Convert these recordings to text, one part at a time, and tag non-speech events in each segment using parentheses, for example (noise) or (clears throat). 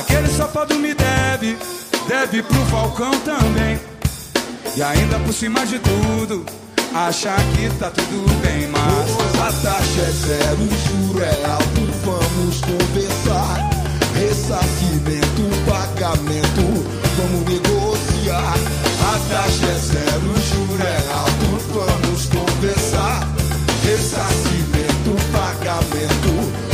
Aquele safado me deve, deve pro Falcão também. E ainda por cima de tudo, achar que tá tudo bem, mas a taxa é zero, o juro é alto, vamos conversar. Ressarcimento, pagamento, vamos negociar. A taxa é zero, o juro é alto, vamos conversar. Ressarcimento, pagamento,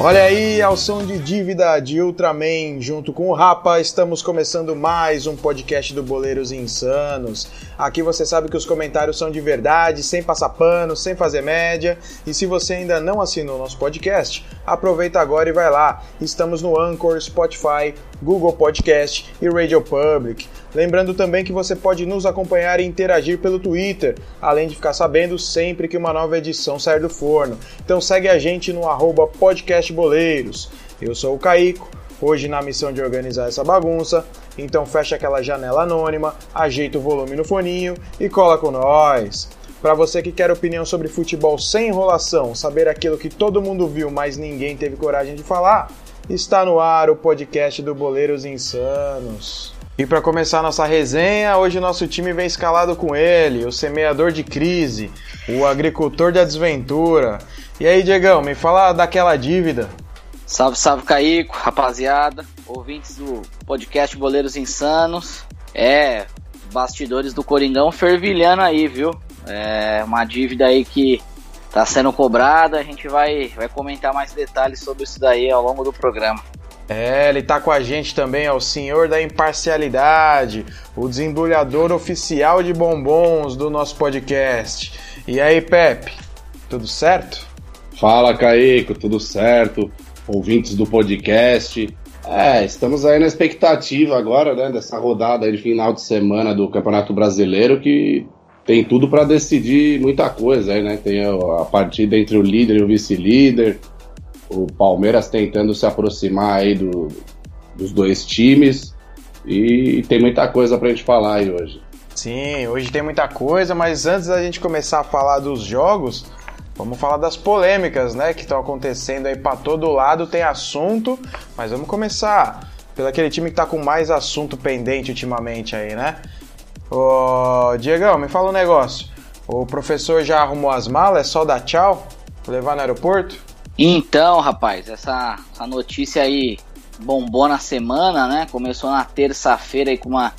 Olha aí, ao som de dívida de Ultraman, junto com o Rapa, estamos começando mais um podcast do Boleiros Insanos. Aqui você sabe que os comentários são de verdade, sem passar pano, sem fazer média. E se você ainda não assinou o nosso podcast, aproveita agora e vai lá. Estamos no Anchor, Spotify, Google Podcast e Radio Public. Lembrando também que você pode nos acompanhar e interagir pelo Twitter, além de ficar sabendo sempre que uma nova edição sair do forno. Então segue a gente no podcastboleiros. Eu sou o Caico, hoje na missão de organizar essa bagunça, então fecha aquela janela anônima, ajeita o volume no foninho e cola com nós. Para você que quer opinião sobre futebol sem enrolação, saber aquilo que todo mundo viu, mas ninguém teve coragem de falar, está no ar o podcast do Boleiros Insanos. E para começar nossa resenha, hoje nosso time vem escalado com ele, o semeador de crise, o agricultor da desventura. E aí, Diegão, me fala daquela dívida. Salve, salve, Caico, rapaziada, ouvintes do podcast Boleiros Insanos. É, bastidores do Coringão fervilhando aí, viu? É uma dívida aí que tá sendo cobrada. A gente vai, vai comentar mais detalhes sobre isso daí ao longo do programa. É, ele tá com a gente também, é o senhor da imparcialidade, o desembrulhador oficial de bombons do nosso podcast. E aí, Pepe, tudo certo? Fala, Caico, tudo certo? Ouvintes do podcast. É, estamos aí na expectativa agora, né, dessa rodada de final de semana do Campeonato Brasileiro que tem tudo para decidir muita coisa aí, né? Tem a partida entre o líder e o vice-líder, o Palmeiras tentando se aproximar aí do, dos dois times e tem muita coisa pra gente falar aí hoje. Sim, hoje tem muita coisa, mas antes da gente começar a falar dos jogos, vamos falar das polêmicas, né, que estão acontecendo aí para todo lado, tem assunto, mas vamos começar pelo aquele time que tá com mais assunto pendente ultimamente aí, né? Ô, Diegão, me fala um negócio. O professor já arrumou as malas, é só dar tchau? Levar no aeroporto? Então, rapaz, essa, essa notícia aí bombou na semana, né? Começou na terça-feira aí com, uma,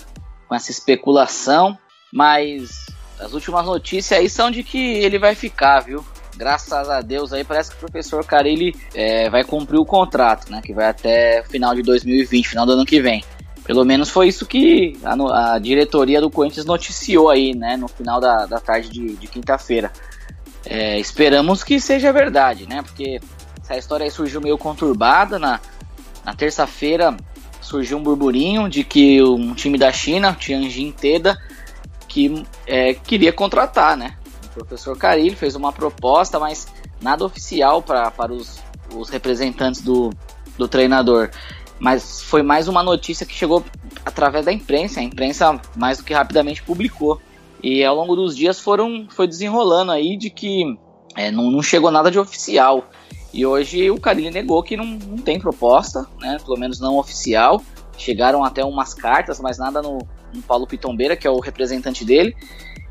com essa especulação, mas as últimas notícias aí são de que ele vai ficar, viu? Graças a Deus aí parece que o professor Carilli é, vai cumprir o contrato, né? Que vai até final de 2020, final do ano que vem. Pelo menos foi isso que a, a diretoria do Corinthians noticiou aí, né? No final da, da tarde de, de quinta-feira. É, esperamos que seja verdade, né? Porque essa história aí surgiu meio conturbada. Na, na terça-feira surgiu um burburinho de que um time da China, Tianjin Teda, que é, queria contratar, né? O professor Carilli fez uma proposta, mas nada oficial para os, os representantes do, do treinador. Mas foi mais uma notícia que chegou através da imprensa. A imprensa mais do que rapidamente publicou. E ao longo dos dias foram foi desenrolando aí de que é, não, não, chegou nada de oficial. E hoje o Carilli negou que não, não, tem proposta, né? Pelo menos não oficial. Chegaram até umas cartas, mas nada no, no Paulo Pitombeira, que é o representante dele.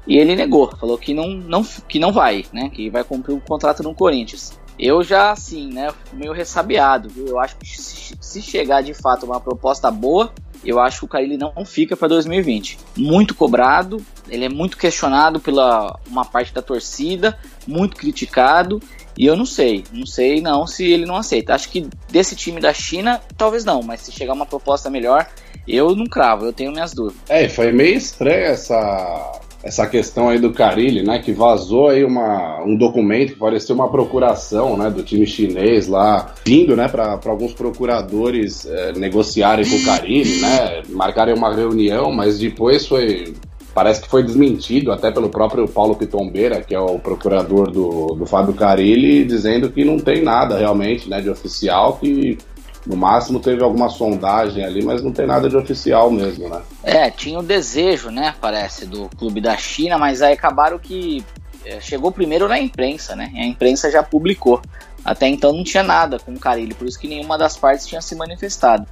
E ele negou, falou que não, não, que não vai, né? Que vai cumprir o contrato no Corinthians. Eu já, assim, né, meio ressabiado, viu? Eu acho que se, se chegar de fato uma proposta boa, eu acho que o Carilli não fica para 2020. Muito cobrado, ele é muito questionado pela uma parte da torcida, muito criticado, e eu não sei, não sei não se ele não aceita. Acho que desse time da China, talvez não, mas se chegar uma proposta melhor, eu não cravo, eu tenho minhas dúvidas. É, foi meio estranha essa essa questão aí do Carilli, né, que vazou aí uma, um documento que parecia uma procuração, né, do time chinês lá, vindo, né, para alguns procuradores é, negociarem com o Carilli, né, marcarem uma reunião, mas depois foi, parece que foi desmentido até pelo próprio Paulo Pitombeira, que é o procurador do, do Fábio Carilli, dizendo que não tem nada realmente, né, de oficial, que No máximo teve alguma sondagem ali, mas não tem nada de oficial mesmo, né? É, tinha o desejo, né, parece, do clube da China, mas aí acabaram que é, chegou primeiro na imprensa, né? E a imprensa já publicou. Até então não tinha nada com o Carilli, por isso que nenhuma das partes tinha se manifestado.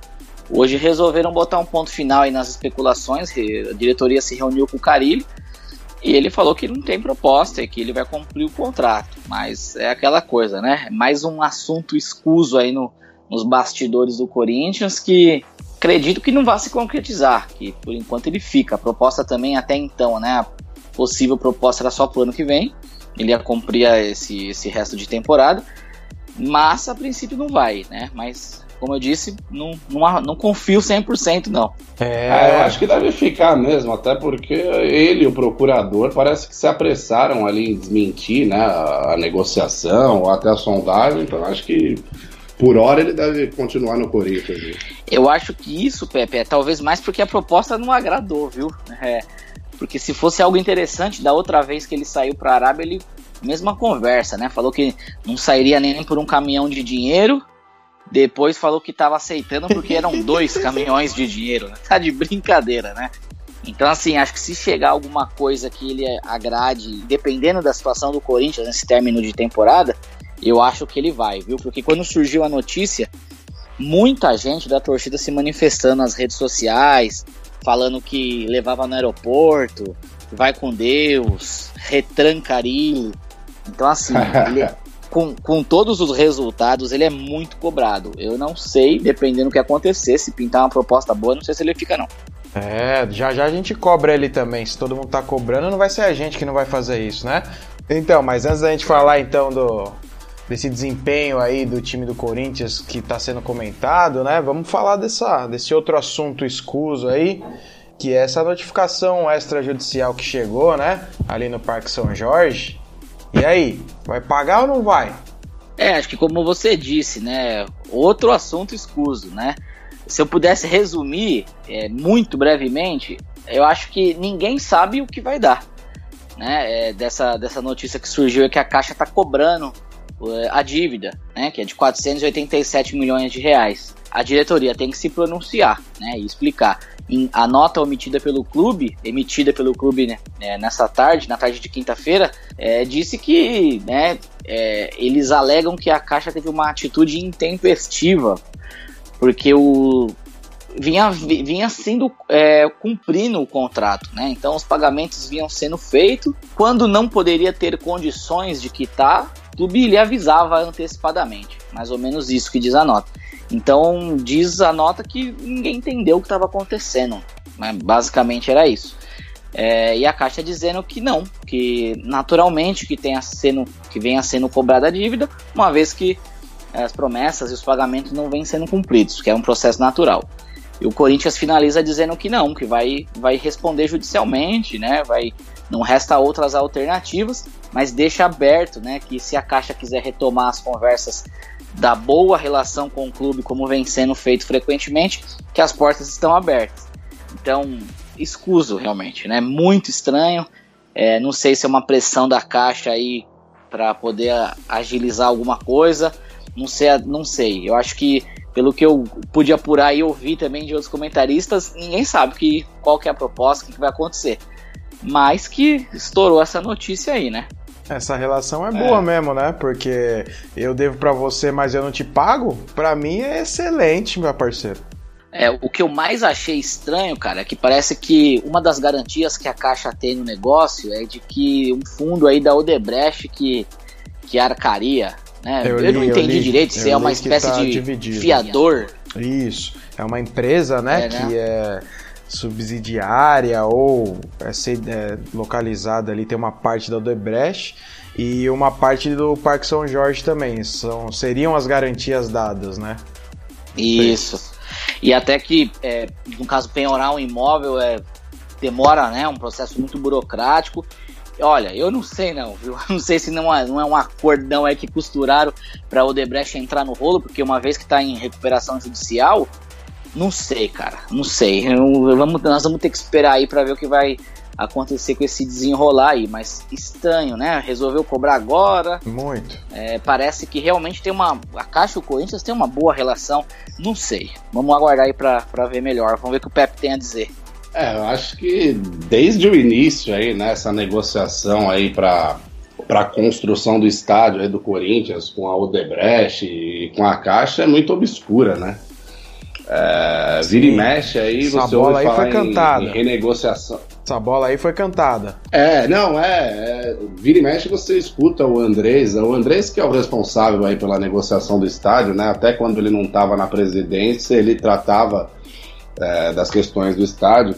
Hoje resolveram botar um ponto final aí nas especulações, a diretoria se reuniu com o Carilli e ele falou que não tem proposta e que ele vai cumprir o contrato. Mas é aquela coisa, né? Mais um assunto escuso aí no, nos bastidores do Corinthians que acredito que não vai se concretizar, que por enquanto ele fica. A proposta também até então, né? A possível proposta era só pro ano que vem. Ele ia cumprir esse, esse resto de temporada. Mas a princípio não vai, né? Mas como eu disse, não, não, não confio 100% não. É... é, eu acho que deve ficar mesmo, até porque ele e o procurador parece que se apressaram ali em desmentir né, a negociação ou até a sondagem, então acho que por hora ele deve continuar no Corinthians. Eu acho que isso, Pepe, é talvez mais porque a proposta não agradou, viu? É, porque se fosse algo interessante, da outra vez que ele saiu para a Arábia, ele mesma conversa, né? Falou que não sairia nem por um caminhão de dinheiro depois falou que estava aceitando porque eram (laughs) dois caminhões de dinheiro. Né? Tá de brincadeira, né? Então, assim, acho que se chegar alguma coisa que ele agrade, dependendo da situação do Corinthians nesse término de temporada, eu acho que ele vai, viu? Porque quando surgiu a notícia, muita gente da torcida se manifestando nas redes sociais, falando que levava no aeroporto, vai com Deus, retrancaria. Então, assim, (laughs) ele, com, com todos os resultados, ele é muito cobrado. Eu não sei, dependendo do que acontecer, se pintar uma proposta boa, não sei se ele fica, não. É, já já a gente cobra ele também. Se todo mundo tá cobrando, não vai ser a gente que não vai fazer isso, né? Então, mas antes da gente falar então do desse desempenho aí do time do Corinthians que está sendo comentado, né? Vamos falar dessa, desse outro assunto escuso aí, que é essa notificação extrajudicial que chegou, né? Ali no Parque São Jorge, e aí, vai pagar ou não vai? É, acho que como você disse, né? Outro assunto escuso, né? Se eu pudesse resumir é, muito brevemente, eu acho que ninguém sabe o que vai dar. Né, é, dessa, dessa notícia que surgiu é que a Caixa está cobrando a dívida, né, que é de 487 milhões de reais. A diretoria tem que se pronunciar né, e explicar em, a nota omitida pelo clube, emitida pelo clube né, é, nessa tarde, na tarde de quinta-feira, é, disse que né, é, eles alegam que a Caixa teve uma atitude intempestiva, porque o vinha, vinha sendo é, cumprindo o contrato, né? Então os pagamentos vinham sendo feitos. Quando não poderia ter condições de quitar, clube lhe avisava antecipadamente. Mais ou menos isso que diz a nota. Então diz a nota que ninguém entendeu o que estava acontecendo. Né? Basicamente era isso. É, e a Caixa dizendo que não, que naturalmente que tenha sendo, que venha sendo cobrada a dívida, uma vez que as promessas e os pagamentos não vêm sendo cumpridos, que é um processo natural. E o Corinthians finaliza dizendo que não, que vai, vai responder judicialmente, né? Vai, não resta outras alternativas, mas deixa aberto, né? Que se a Caixa quiser retomar as conversas da boa relação com o clube, como vem sendo feito frequentemente, que as portas estão abertas. Então, escuso realmente, né? Muito estranho. É, não sei se é uma pressão da caixa aí para poder agilizar alguma coisa. Não sei, não sei. Eu acho que pelo que eu pude apurar e ouvir também de outros comentaristas, ninguém sabe que, qual que é a proposta, o que, que vai acontecer. Mas que estourou essa notícia aí, né? Essa relação é boa é. mesmo, né? Porque eu devo para você, mas eu não te pago. Para mim é excelente, meu parceiro. É, o que eu mais achei estranho, cara, é que parece que uma das garantias que a Caixa tem no negócio é de que um fundo aí da Odebrecht que, que arcaria, né? Eu, li, eu não entendi eu direito se é uma espécie tá de dividido. fiador. Isso, é uma empresa, né, é, né? que é subsidiária ou é, é, localizada ali, tem uma parte da Odebrecht e uma parte do Parque São Jorge também. São, seriam as garantias dadas, né? Isso. E até que, é, no caso, penhorar um imóvel é, demora, né? Um processo muito burocrático. Olha, eu não sei não, viu? (laughs) Não sei se não é, não é um acordão aí que costuraram para o Odebrecht entrar no rolo, porque uma vez que está em recuperação judicial, Não sei, cara. Não sei. Eu, vamos, nós vamos ter que esperar aí para ver o que vai acontecer com esse desenrolar aí. Mas estranho, né? Resolveu cobrar agora. Muito. É, parece que realmente tem uma. A Caixa e o Corinthians tem uma boa relação. Não sei. Vamos aguardar aí para ver melhor. Vamos ver o que o Pepe tem a dizer. É, eu acho que desde o início aí, né, essa negociação aí para para a construção do estádio aí do Corinthians com a Odebrecht e com a Caixa é muito obscura, né? É, vira e mexe aí, Essa você bola ouve aí falar foi em, cantada. em renegociação. Essa bola aí foi cantada. É, não, é, é. Vira e mexe você escuta o Andrés, o Andrés que é o responsável aí pela negociação do estádio, né? Até quando ele não estava na presidência, ele tratava é, das questões do estádio.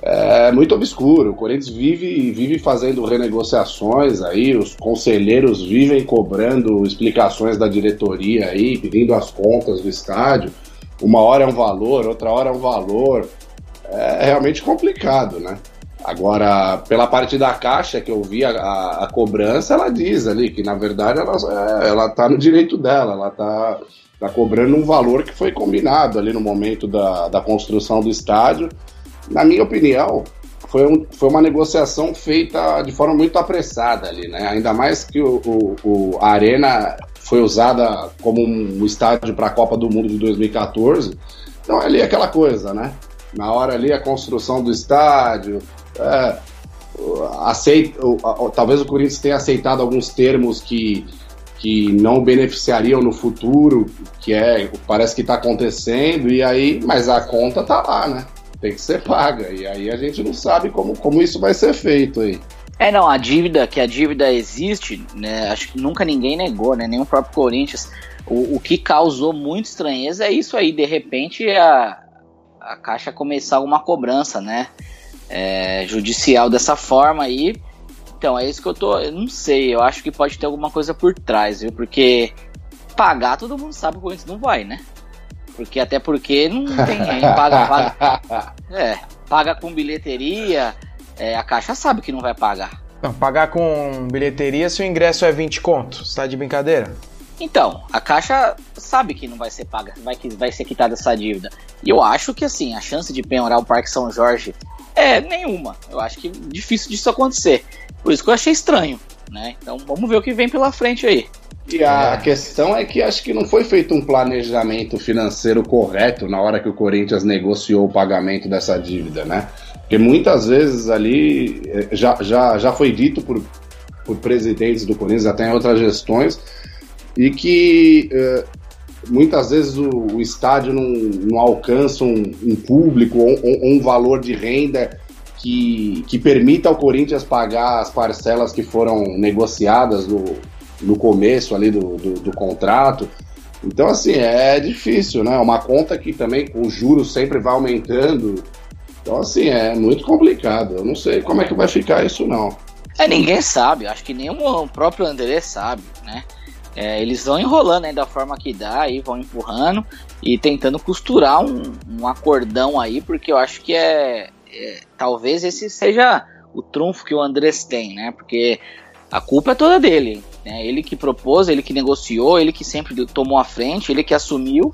É muito obscuro. O Corinthians vive, vive fazendo renegociações aí, os conselheiros vivem cobrando explicações da diretoria aí, pedindo as contas do estádio. Uma hora é um valor, outra hora é um valor. É realmente complicado, né? Agora, pela parte da caixa que eu vi a, a, a cobrança, ela diz ali que na verdade ela, é, ela tá no direito dela, ela tá, tá cobrando um valor que foi combinado ali no momento da, da construção do estádio. Na minha opinião, foi, um, foi uma negociação feita de forma muito apressada ali, né? Ainda mais que o, o, o a Arena foi usada como um estádio para a Copa do Mundo de 2014. Então ali é aquela coisa, né? Na hora ali a construção do estádio, é, talvez o Corinthians tenha aceitado alguns termos que, que não beneficiariam no futuro, que é parece que está acontecendo e aí, mas a conta tá lá, né? Tem que ser paga e aí a gente não sabe como, como isso vai ser feito aí. É, não, a dívida, que a dívida existe, né, acho que nunca ninguém negou, né, nem o próprio Corinthians. O, o que causou muita estranheza é isso aí, de repente a, a Caixa começar alguma cobrança, né, é, judicial dessa forma aí. Então, é isso que eu tô, eu não sei, eu acho que pode ter alguma coisa por trás, viu, porque pagar todo mundo sabe que o Corinthians não vai, né. Porque até porque não tem, aí paga, paga, (laughs) é, paga com bilheteria, é, a Caixa sabe que não vai pagar. Não, pagar com bilheteria se o ingresso é 20 conto. Você tá de brincadeira? Então, a Caixa sabe que não vai ser paga, vai, que vai ser quitada essa dívida. E eu acho que assim, a chance de penhorar o Parque São Jorge é nenhuma. Eu acho que é difícil disso acontecer. Por isso que eu achei estranho, né? Então vamos ver o que vem pela frente aí. E a questão é que acho que não foi feito um planejamento financeiro correto na hora que o Corinthians negociou o pagamento dessa dívida, né? Porque muitas vezes ali já, já, já foi dito por, por presidentes do Corinthians, até em outras gestões, e que uh, muitas vezes o, o, estádio não, não alcança um, um público ou, ou, um valor de renda que, que permita ao Corinthians pagar as parcelas que foram negociadas no, no começo ali do, do, do contrato. Então, assim, é difícil, né? Uma conta que também o juros sempre vai aumentando. Então, assim, é muito complicado. Eu não sei como é que vai ficar isso, não. É, ninguém sabe. Acho que nem o próprio André sabe, né? É, eles vão enrolando aí da forma que dá, aí vão empurrando e tentando costurar um, um acordão aí, porque eu acho que é, é, Talvez esse seja o trunfo que o Andrés tem, né? Porque a culpa é toda dele. Né? Ele que propôs, ele que negociou, ele que sempre tomou a frente, ele que assumiu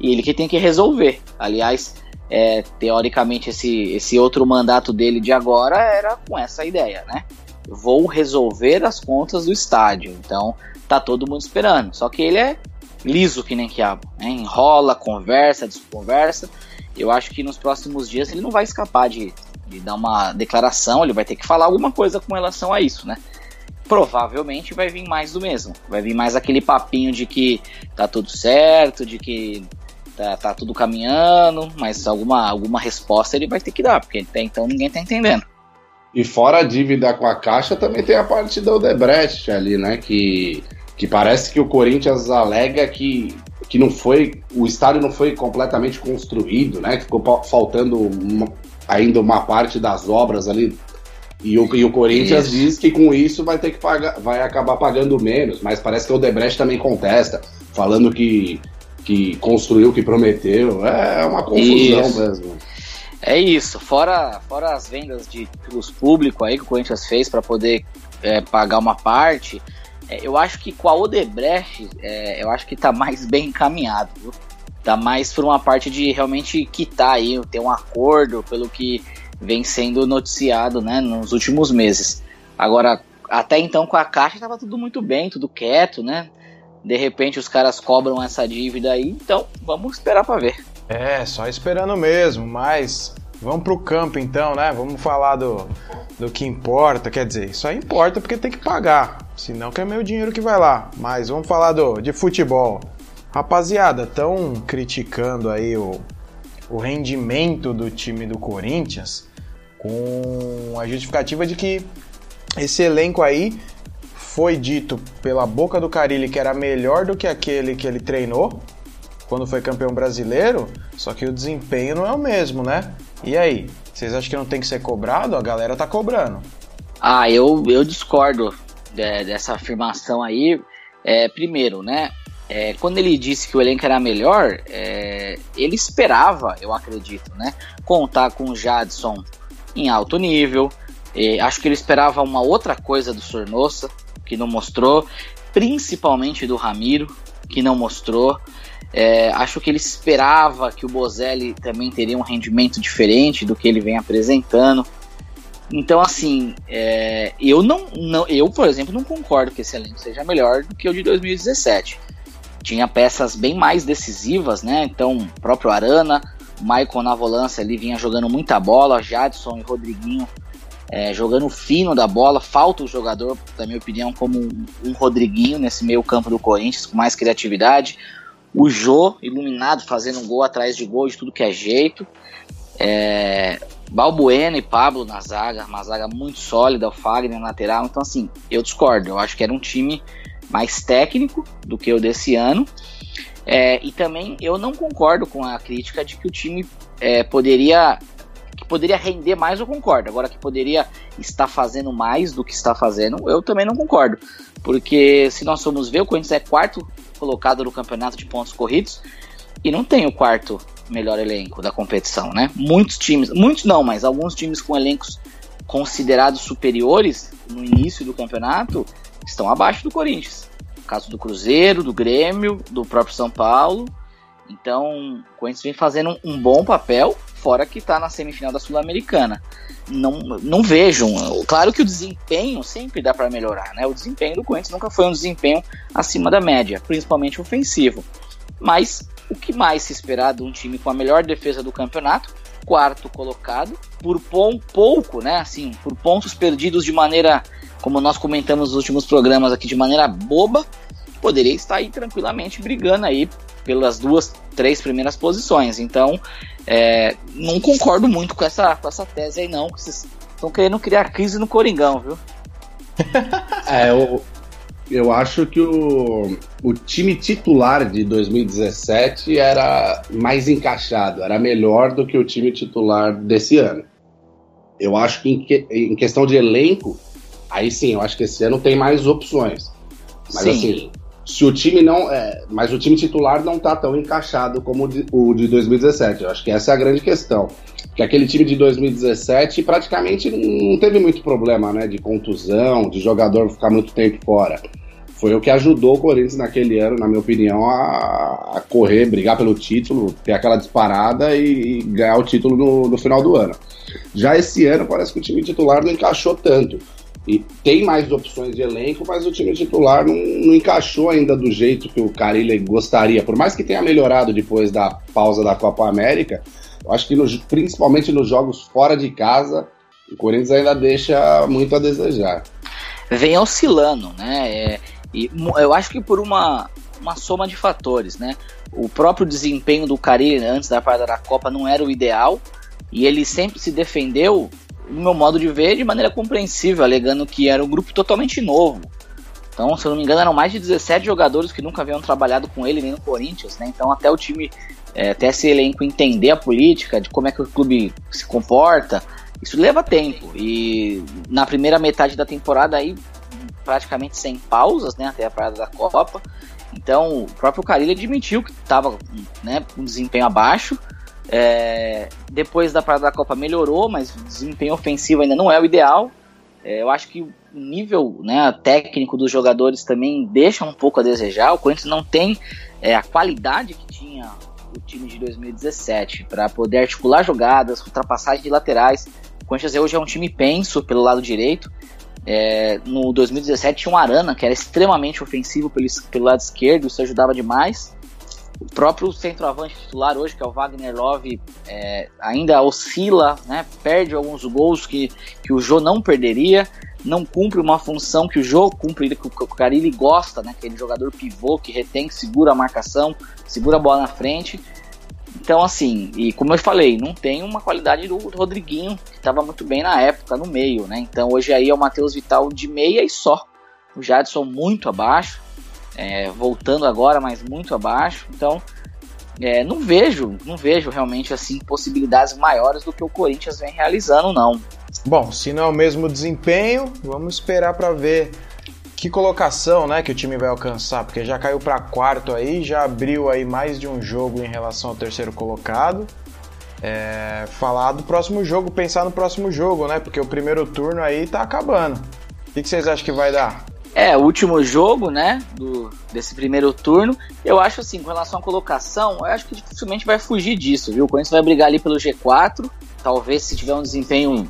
e ele que tem que resolver. Aliás, é, teoricamente, esse, esse outro mandato dele de agora era com essa ideia, né? Vou resolver as contas do estádio. Então, tá todo mundo esperando. Só que ele é liso que nem quiabo. Né? Enrola, conversa, desconversa. Eu acho que nos próximos dias ele não vai escapar de, de dar uma declaração, ele vai ter que falar alguma coisa com relação a isso, né? provavelmente vai vir mais do mesmo. Vai vir mais aquele papinho de que tá tudo certo, de que tá, tá tudo caminhando, mas alguma, alguma resposta ele vai ter que dar, porque até então ninguém tá entendendo. E fora a dívida com a Caixa, também tem a parte do Odebrecht ali, né? Que, que parece que o Corinthians alega que, que não foi. O estádio não foi completamente construído, né? Que ficou faltando uma, ainda uma parte das obras ali e o, e o Corinthians isso. diz que com isso vai ter que pagar, vai acabar pagando menos, mas parece que o Debrecht também contesta, falando que, que construiu o que prometeu. É uma confusão isso. mesmo. É isso, fora, fora as vendas de títulos públicos aí que o Corinthians fez para poder é, pagar uma parte, é, eu acho que com a Odebrecht, é, eu acho que tá mais bem encaminhado, viu? Tá mais por uma parte de realmente quitar aí, ter um acordo pelo que vem sendo noticiado, né, nos últimos meses. Agora, até então com a Caixa tava tudo muito bem, tudo quieto, né? De repente os caras cobram essa dívida aí, então vamos esperar para ver. É, só esperando mesmo, mas vamos pro campo então, né? Vamos falar do, do que importa, quer dizer, só importa porque tem que pagar, senão que é meu dinheiro que vai lá. Mas vamos falar do, de futebol. Rapaziada, estão criticando aí o, o rendimento do time do Corinthians com a justificativa de que esse elenco aí foi dito pela boca do Carilli que era melhor do que aquele que ele treinou quando foi campeão brasileiro, só que o desempenho não é o mesmo, né? E aí, vocês acham que não tem que ser cobrado? A galera tá cobrando. Ah, eu, eu discordo de, dessa afirmação aí. É, primeiro, né? É, quando ele disse que o elenco era melhor, é, ele esperava, eu acredito, né? Contar com o Jadson em alto nível. acho que ele esperava uma outra coisa do Sornosa, que não mostrou, principalmente do Ramiro, que não mostrou. É, acho que ele esperava que o Bozelli também teria um rendimento diferente do que ele vem apresentando. Então, assim, é, eu não, não, eu, por exemplo, não concordo que esse elenco seja melhor do que o de 2017. Tinha peças bem mais decisivas, né? Então, próprio Arana, o Maicon na volância ali vinha jogando muita bola, Jadson e Rodriguinho é, jogando fino da bola. Falta o jogador, na minha opinião, como um, um Rodriguinho nesse meio campo do Corinthians, com mais criatividade. O Jô, iluminado, fazendo um gol atrás de gol de tudo que é jeito. É, Balbuena e Pablo na zaga, uma zaga muito sólida, o Fagner na lateral. Então, assim, eu discordo. Eu acho que era um time mais técnico do que o desse ano. É, e também eu não concordo com a crítica de que o time é, poderia poderia render mais, eu concordo. Agora que poderia estar fazendo mais do que está fazendo, eu também não concordo. Porque se nós formos ver, o Corinthians é quarto colocado no campeonato de pontos corridos e não tem o quarto melhor elenco da competição, né? Muitos times, muitos não, mas alguns times com elencos considerados superiores no início do campeonato estão abaixo do Corinthians. O caso do Cruzeiro, do Grêmio, do próprio São Paulo. Então, o Corinthians vem fazendo um bom papel, fora que está na semifinal da Sul-Americana. Não, não vejo. Claro que o desempenho sempre dá para melhorar, né? O desempenho do Corinthians nunca foi um desempenho acima da média, principalmente ofensivo. Mas o que mais se esperar de um time com a melhor defesa do campeonato, quarto colocado, por pouco, né? Assim, por pontos perdidos de maneira, como nós comentamos nos últimos programas aqui, de maneira boba, poderia estar aí tranquilamente brigando aí pelas duas, três primeiras posições. Então, é, não concordo muito com essa, com essa tese aí, não. Vocês estão querendo criar crise no Coringão, viu? (laughs) é, eu, eu acho que o, o time titular de 2017 era mais encaixado, era melhor do que o time titular desse ano. Eu acho que em, que, em questão de elenco, aí sim, eu acho que esse ano tem mais opções. Mas sim. assim, se o time não. É, mas o time titular não tá tão encaixado como o de 2017. Eu acho que essa é a grande questão. Que aquele time de 2017 praticamente não teve muito problema, né? De contusão, de jogador ficar muito tempo fora. Foi o que ajudou o Corinthians naquele ano, na minha opinião, a, a correr, brigar pelo título, ter aquela disparada e, e ganhar o título no, no final do ano. Já esse ano parece que o time titular não encaixou tanto. E tem mais opções de elenco, mas o time titular não, não encaixou ainda do jeito que o Carilli gostaria. Por mais que tenha melhorado depois da pausa da Copa América, eu acho que no, principalmente nos jogos fora de casa, o Corinthians ainda deixa muito a desejar. Vem oscilando, né? É, e eu acho que por uma, uma soma de fatores, né? O próprio desempenho do Carilli antes da parada da Copa não era o ideal e ele sempre se defendeu no meu modo de ver, de maneira compreensível, alegando que era um grupo totalmente novo. Então, se eu não me engano, eram mais de 17 jogadores que nunca haviam trabalhado com ele nem no Corinthians, né? Então, até o time, é, até esse elenco entender a política, de como é que o clube se comporta, isso leva tempo. E na primeira metade da temporada, aí, praticamente sem pausas, né? Até a parada da Copa. Então, o próprio Carilho admitiu que estava né, com desempenho abaixo. É, depois da parada da Copa melhorou, mas o desempenho ofensivo ainda não é o ideal. É, eu acho que o nível né, técnico dos jogadores também deixa um pouco a desejar. O Corinthians não tem é, a qualidade que tinha o time de 2017 para poder articular jogadas, ultrapassagem de laterais. O Corinthians hoje é um time penso pelo lado direito. É, no 2017 tinha um Arana que era extremamente ofensivo pelo, pelo lado esquerdo, isso ajudava demais. O próprio centroavante titular hoje, que é o Wagner Love, é, ainda oscila, né, perde alguns gols que, que o Jô não perderia, não cumpre uma função que o Jô cumpre, que o Carilli gosta, né, aquele jogador pivô que retém, segura a marcação, segura a bola na frente. Então, assim, e como eu falei, não tem uma qualidade do Rodriguinho, que estava muito bem na época, no meio, né? Então, hoje aí é o Matheus Vital de meia e só. O Jadson muito abaixo é, voltando agora, mas muito abaixo. Então, é, não vejo, não vejo realmente assim possibilidades maiores do que o Corinthians vem realizando, não. Bom, se não é o mesmo desempenho, vamos esperar para ver que colocação, né, que o time vai alcançar, porque já caiu para quarto aí, já abriu aí mais de um jogo em relação ao terceiro colocado. É, falar do próximo jogo, pensar no próximo jogo, né? Porque o primeiro turno aí tá acabando. O que, que vocês acham que vai dar? É, o último jogo, né, do, desse primeiro turno. Eu acho assim, com relação à colocação, eu acho que dificilmente vai fugir disso, viu? O Corinthians vai brigar ali pelo G4. Talvez se tiver um desempenho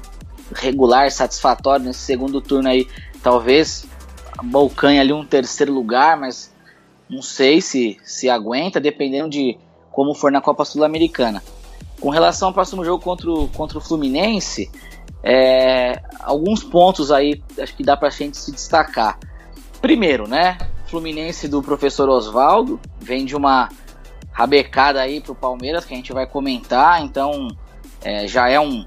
regular, satisfatório nesse segundo turno aí, talvez balcanhe ali um terceiro lugar, mas não sei se, se aguenta, dependendo de como for na Copa Sul-Americana. Com relação ao próximo jogo contra o, contra o Fluminense, é, alguns pontos aí acho que dá pra gente se destacar. Primeiro, né? Fluminense do professor Oswaldo vem de uma rabecada aí pro Palmeiras que a gente vai comentar, então é, já é um,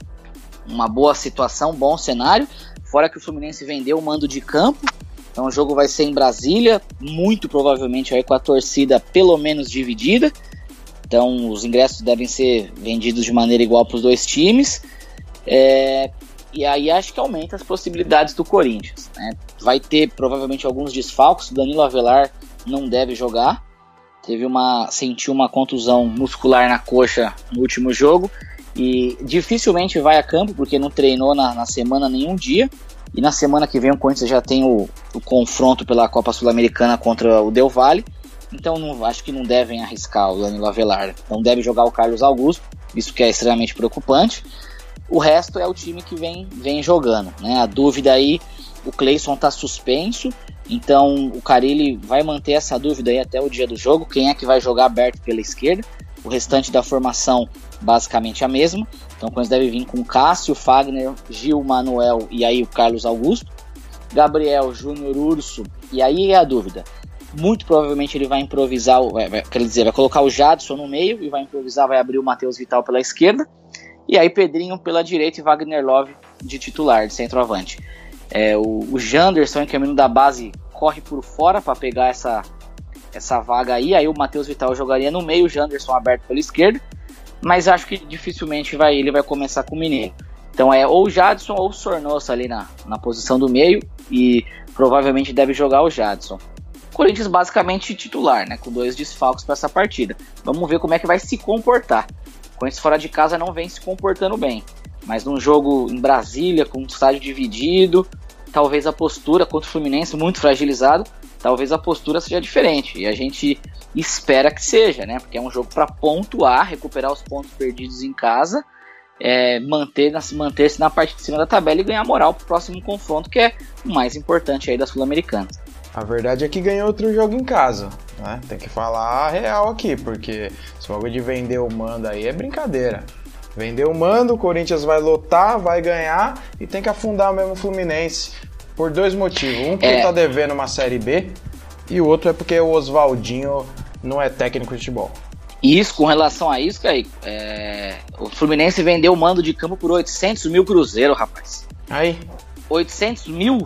uma boa situação, bom cenário. Fora que o Fluminense vendeu o mando de campo, então o jogo vai ser em Brasília, muito provavelmente aí com a torcida pelo menos dividida. Então os ingressos devem ser vendidos de maneira igual para os dois times. É, e aí acho que aumenta as possibilidades do Corinthians. Né? Vai ter provavelmente alguns desfalques. Danilo Avelar não deve jogar. Teve uma. sentiu uma contusão muscular na coxa no último jogo. E dificilmente vai a campo, porque não treinou na, na semana nenhum dia. E na semana que vem o Corinthians já tem o, o confronto pela Copa Sul-Americana contra o Del Valle. Então não, acho que não devem arriscar o Danilo Avelar. Não deve jogar o Carlos Augusto, isso que é extremamente preocupante. O resto é o time que vem, vem jogando. Né? A dúvida aí, o Cleison está suspenso, então o Carilli vai manter essa dúvida aí até o dia do jogo. Quem é que vai jogar aberto pela esquerda? O restante da formação basicamente a mesma. Então o deve vir com Cássio, Fagner, Gil, Manuel e aí o Carlos Augusto. Gabriel, Júnior, Urso. E aí é a dúvida. Muito provavelmente ele vai improvisar, quer dizer, vai colocar o Jadson no meio e vai improvisar, vai abrir o Matheus Vital pela esquerda. E aí Pedrinho pela direita e Wagner Love de titular, de centroavante. É, o, o Janderson, em caminho da base, corre por fora para pegar essa, essa vaga aí. Aí o Matheus Vital jogaria no meio, o Janderson aberto pela esquerda. Mas acho que dificilmente vai, ele vai começar com o Mineiro. Então é ou o Jadson ou o Sornosa ali na, na posição do meio. E provavelmente deve jogar o Jadson. Corinthians basicamente titular, né? Com dois desfalques para essa partida. Vamos ver como é que vai se comportar. Corinthians fora de casa não vem se comportando bem. Mas num jogo em Brasília, com um estádio dividido, talvez a postura contra o Fluminense muito fragilizado, talvez a postura seja diferente. E a gente espera que seja, né? Porque é um jogo para pontuar, recuperar os pontos perdidos em casa, é, manter-se manter na parte de cima da tabela e ganhar moral para o próximo confronto, que é o mais importante aí da Sul-Americana. A verdade é que ganhou outro jogo em casa, né? Tem que falar a real aqui, porque esse bagulho de vender o mando aí é brincadeira. Vender o mando, o Corinthians vai lotar, vai ganhar e tem que afundar mesmo o Fluminense. Por dois motivos. Um porque é. tá devendo uma Série B e o outro é porque o Oswaldinho não é técnico de futebol. Isso, com relação a isso, aí, é... o Fluminense vendeu o mando de campo por 800 mil cruzeiro, rapaz. Aí. 800 mil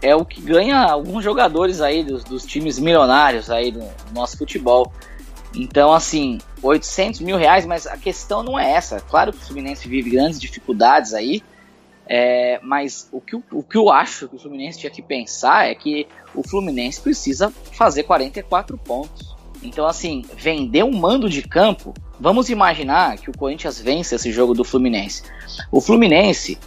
é o que ganha alguns jogadores aí dos, dos times milionários aí do, nosso futebol. Então, assim, 800 mil reais, mas a questão não é essa. Claro que o Fluminense vive grandes dificuldades aí, é, mas o que, o que eu acho que o Fluminense tinha que pensar é que o Fluminense precisa fazer 44 pontos. Então, assim, vender um mando de campo. Vamos imaginar que o Corinthians vence esse jogo do Fluminense. O Fluminense,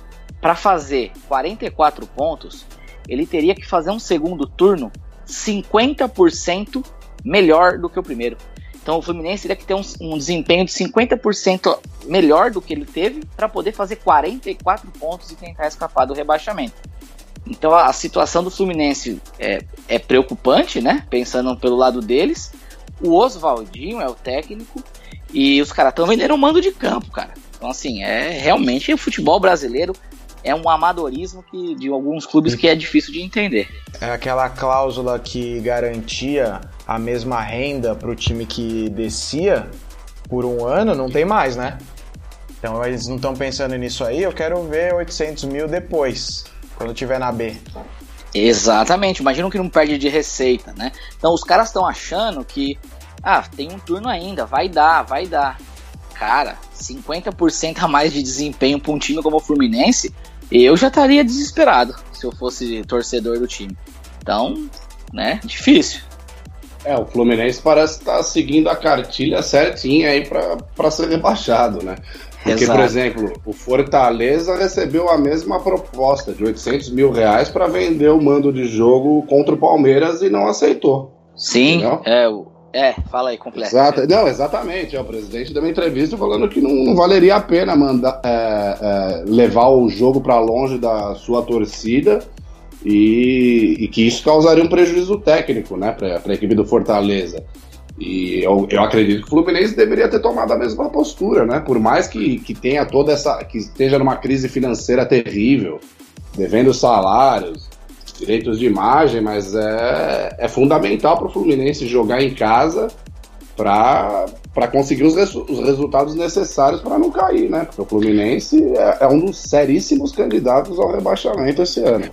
para fazer 44 pontos, ele teria que fazer um segundo turno 50% melhor do que o primeiro. Então o Fluminense teria que ter um, um desempenho de 50% melhor do que ele teve para poder fazer 44 pontos e tentar escapar do rebaixamento. Então a, situação do Fluminense é, é, preocupante, né? Pensando pelo lado deles. O Oswaldinho é o técnico e os caras estão vendendo um mando de campo, cara. Então assim, é realmente o futebol brasileiro é um amadorismo que, de alguns clubes que é difícil de entender. É aquela cláusula que garantia a mesma renda para o time que descia por um ano, não tem mais, né? Então eles não estão pensando nisso aí, eu quero ver 800 mil depois, quando tiver na B. Exatamente, imagina que não perde de receita, né? Então os caras estão achando que, ah, tem um turno ainda, vai dar, vai dar. Cara, 50% a mais de desempenho para um time como o Fluminense eu já estaria desesperado se eu fosse torcedor do time. Então, né, difícil. É, o Fluminense parece estar tá seguindo a cartilha certinha aí para ser rebaixado, né? Porque, Exato. por exemplo, o Fortaleza recebeu a mesma proposta de 800 mil reais para vender o mando de jogo contra o Palmeiras e não aceitou. Sim, entendeu? é, é, fala aí, completo. Exato. Não, exatamente. O presidente deu uma entrevista falando que não, não valeria a pena mandar, é, é, levar o jogo para longe da sua torcida e, e, que isso causaria um prejuízo técnico né, para a equipe do Fortaleza. E eu, eu acredito que o Fluminense deveria ter tomado a mesma postura, né? Por mais que, que tenha toda essa. que esteja numa crise financeira terrível, devendo salários, direitos de imagem, mas é, é fundamental para o Fluminense jogar em casa para conseguir os, res, os, resultados necessários para não cair, né? Porque o Fluminense é, é, um dos seríssimos candidatos ao rebaixamento esse ano.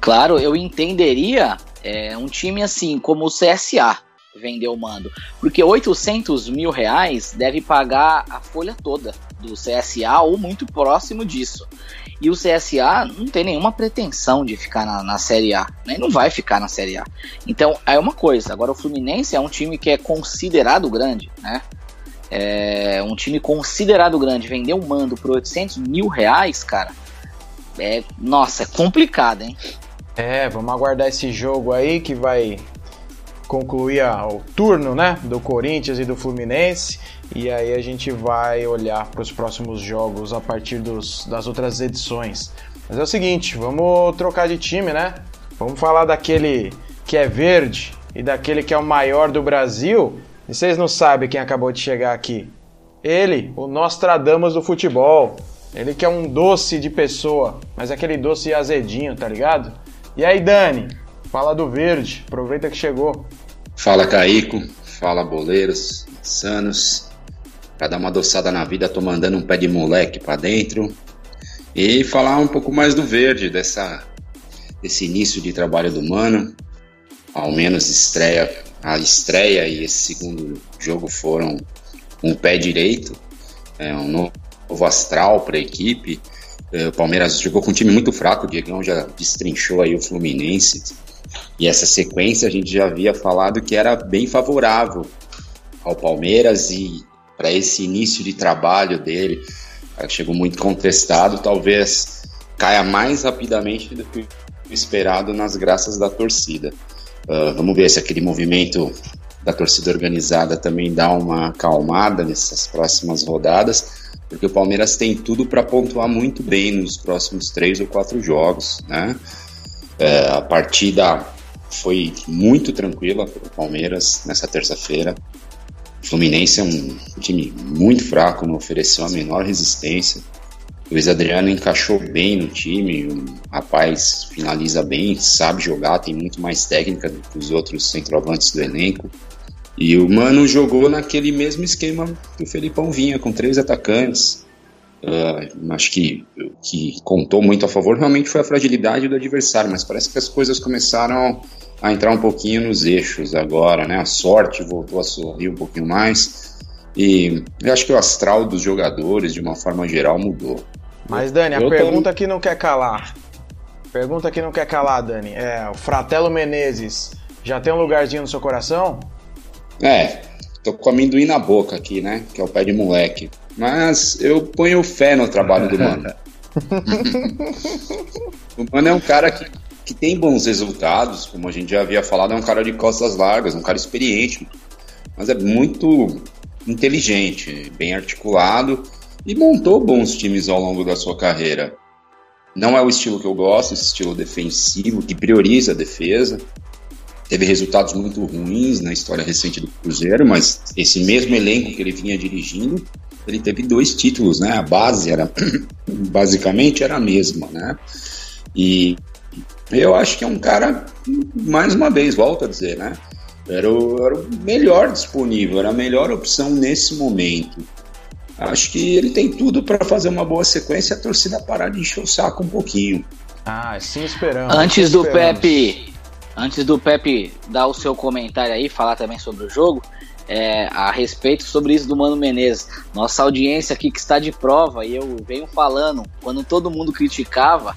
Claro, eu entenderia é, um time assim como o CSA vender o mando, porque 800 mil reais deve pagar a folha toda do CSA ou muito próximo disso. E o CSA não tem nenhuma pretensão de ficar na, na Série A, né? Não vai ficar na Série A. Então, é uma coisa. Agora, o Fluminense é um time que é considerado grande, né? É um time considerado grande. Vender um mando por 800 mil reais, cara, é, nossa, é complicado, hein? É, vamos aguardar esse jogo aí que vai concluir o turno, né, do Corinthians e do Fluminense. E aí a gente vai olhar para os próximos jogos a partir dos, das outras edições. Mas é o seguinte, vamos trocar de time, né? Vamos falar daquele que é verde e daquele que é o maior do Brasil. E vocês não sabem quem acabou de chegar aqui. Ele, o Nostradamus do futebol. Ele que é um doce de pessoa, mas aquele doce azedinho, tá ligado? E aí, Dani, fala do verde, aproveita que chegou. Fala, Caico. Fala, boleiros, sanos para dar uma adoçada na vida, tô mandando um pé de moleque para dentro e falar um pouco mais do verde, dessa desse início de trabalho do Mano. Ao menos estreia, a estreia e esse segundo jogo foram um pé direito, é, um novo astral para a equipe. É, o Palmeiras jogou com um time muito fraco, o Diegão já destrinchou aí o Fluminense. E essa sequência a gente já havia falado que era bem favorável ao Palmeiras e para esse início de trabalho dele, chegou muito contestado, talvez caia mais rapidamente do que esperado nas graças da torcida. Uh, vamos ver se aquele movimento da torcida organizada também dá uma acalmada nessas próximas rodadas, porque o Palmeiras tem tudo para pontuar muito bem nos próximos três ou quatro jogos, né? Uh, a partida foi muito tranquila para o Palmeiras nessa terça-feira. O Fluminense é um time muito fraco, não ofereceu a menor resistência. O Luiz Adriano encaixou bem no time, o rapaz finaliza bem, sabe jogar, tem muito mais técnica do que os outros centroavantes do elenco. E o Mano jogou naquele mesmo esquema que o Felipão vinha, com três atacantes. Uh, acho que que contou muito a favor realmente foi a fragilidade do adversário, mas parece que as coisas começaram a entrar um pouquinho nos eixos agora, né? A sorte voltou a sorrir um pouquinho mais. E eu acho que o astral dos jogadores, de uma forma geral, mudou. Mas, Dani, a eu pergunta tô... que não quer calar. Pergunta que não quer calar, Dani. É, o Fratelo Menezes já tem um lugarzinho no seu coração? É, tô com amendoim na boca aqui, né? Que é o pé de moleque. Mas eu ponho fé no trabalho do Mano. (laughs) o Mano é um cara que que tem bons resultados, como a gente já havia falado, é um cara de costas largas, um cara experiente. mas é muito inteligente, bem articulado e montou bons times ao longo da sua carreira. Não é o estilo que eu gosto, esse estilo defensivo que prioriza a defesa. Teve resultados muito ruins na história recente do Cruzeiro, mas esse mesmo elenco que ele vinha dirigindo, ele teve dois títulos, né? A base era (clears throat) basicamente era a mesma, né? E eu acho que é um cara, mais uma vez, volto a dizer, né? Era o, era o melhor disponível, era a melhor opção nesse momento. Acho que ele tem tudo para fazer uma boa sequência e a torcida parar de encher o saco um pouquinho. Ah, sim esperamos. Antes do esperamos. Pepe, antes do Pepe dar o seu comentário aí, falar também sobre o jogo, é, a respeito sobre isso do Mano Menezes. Nossa audiência aqui que está de prova, e eu venho falando, quando todo mundo criticava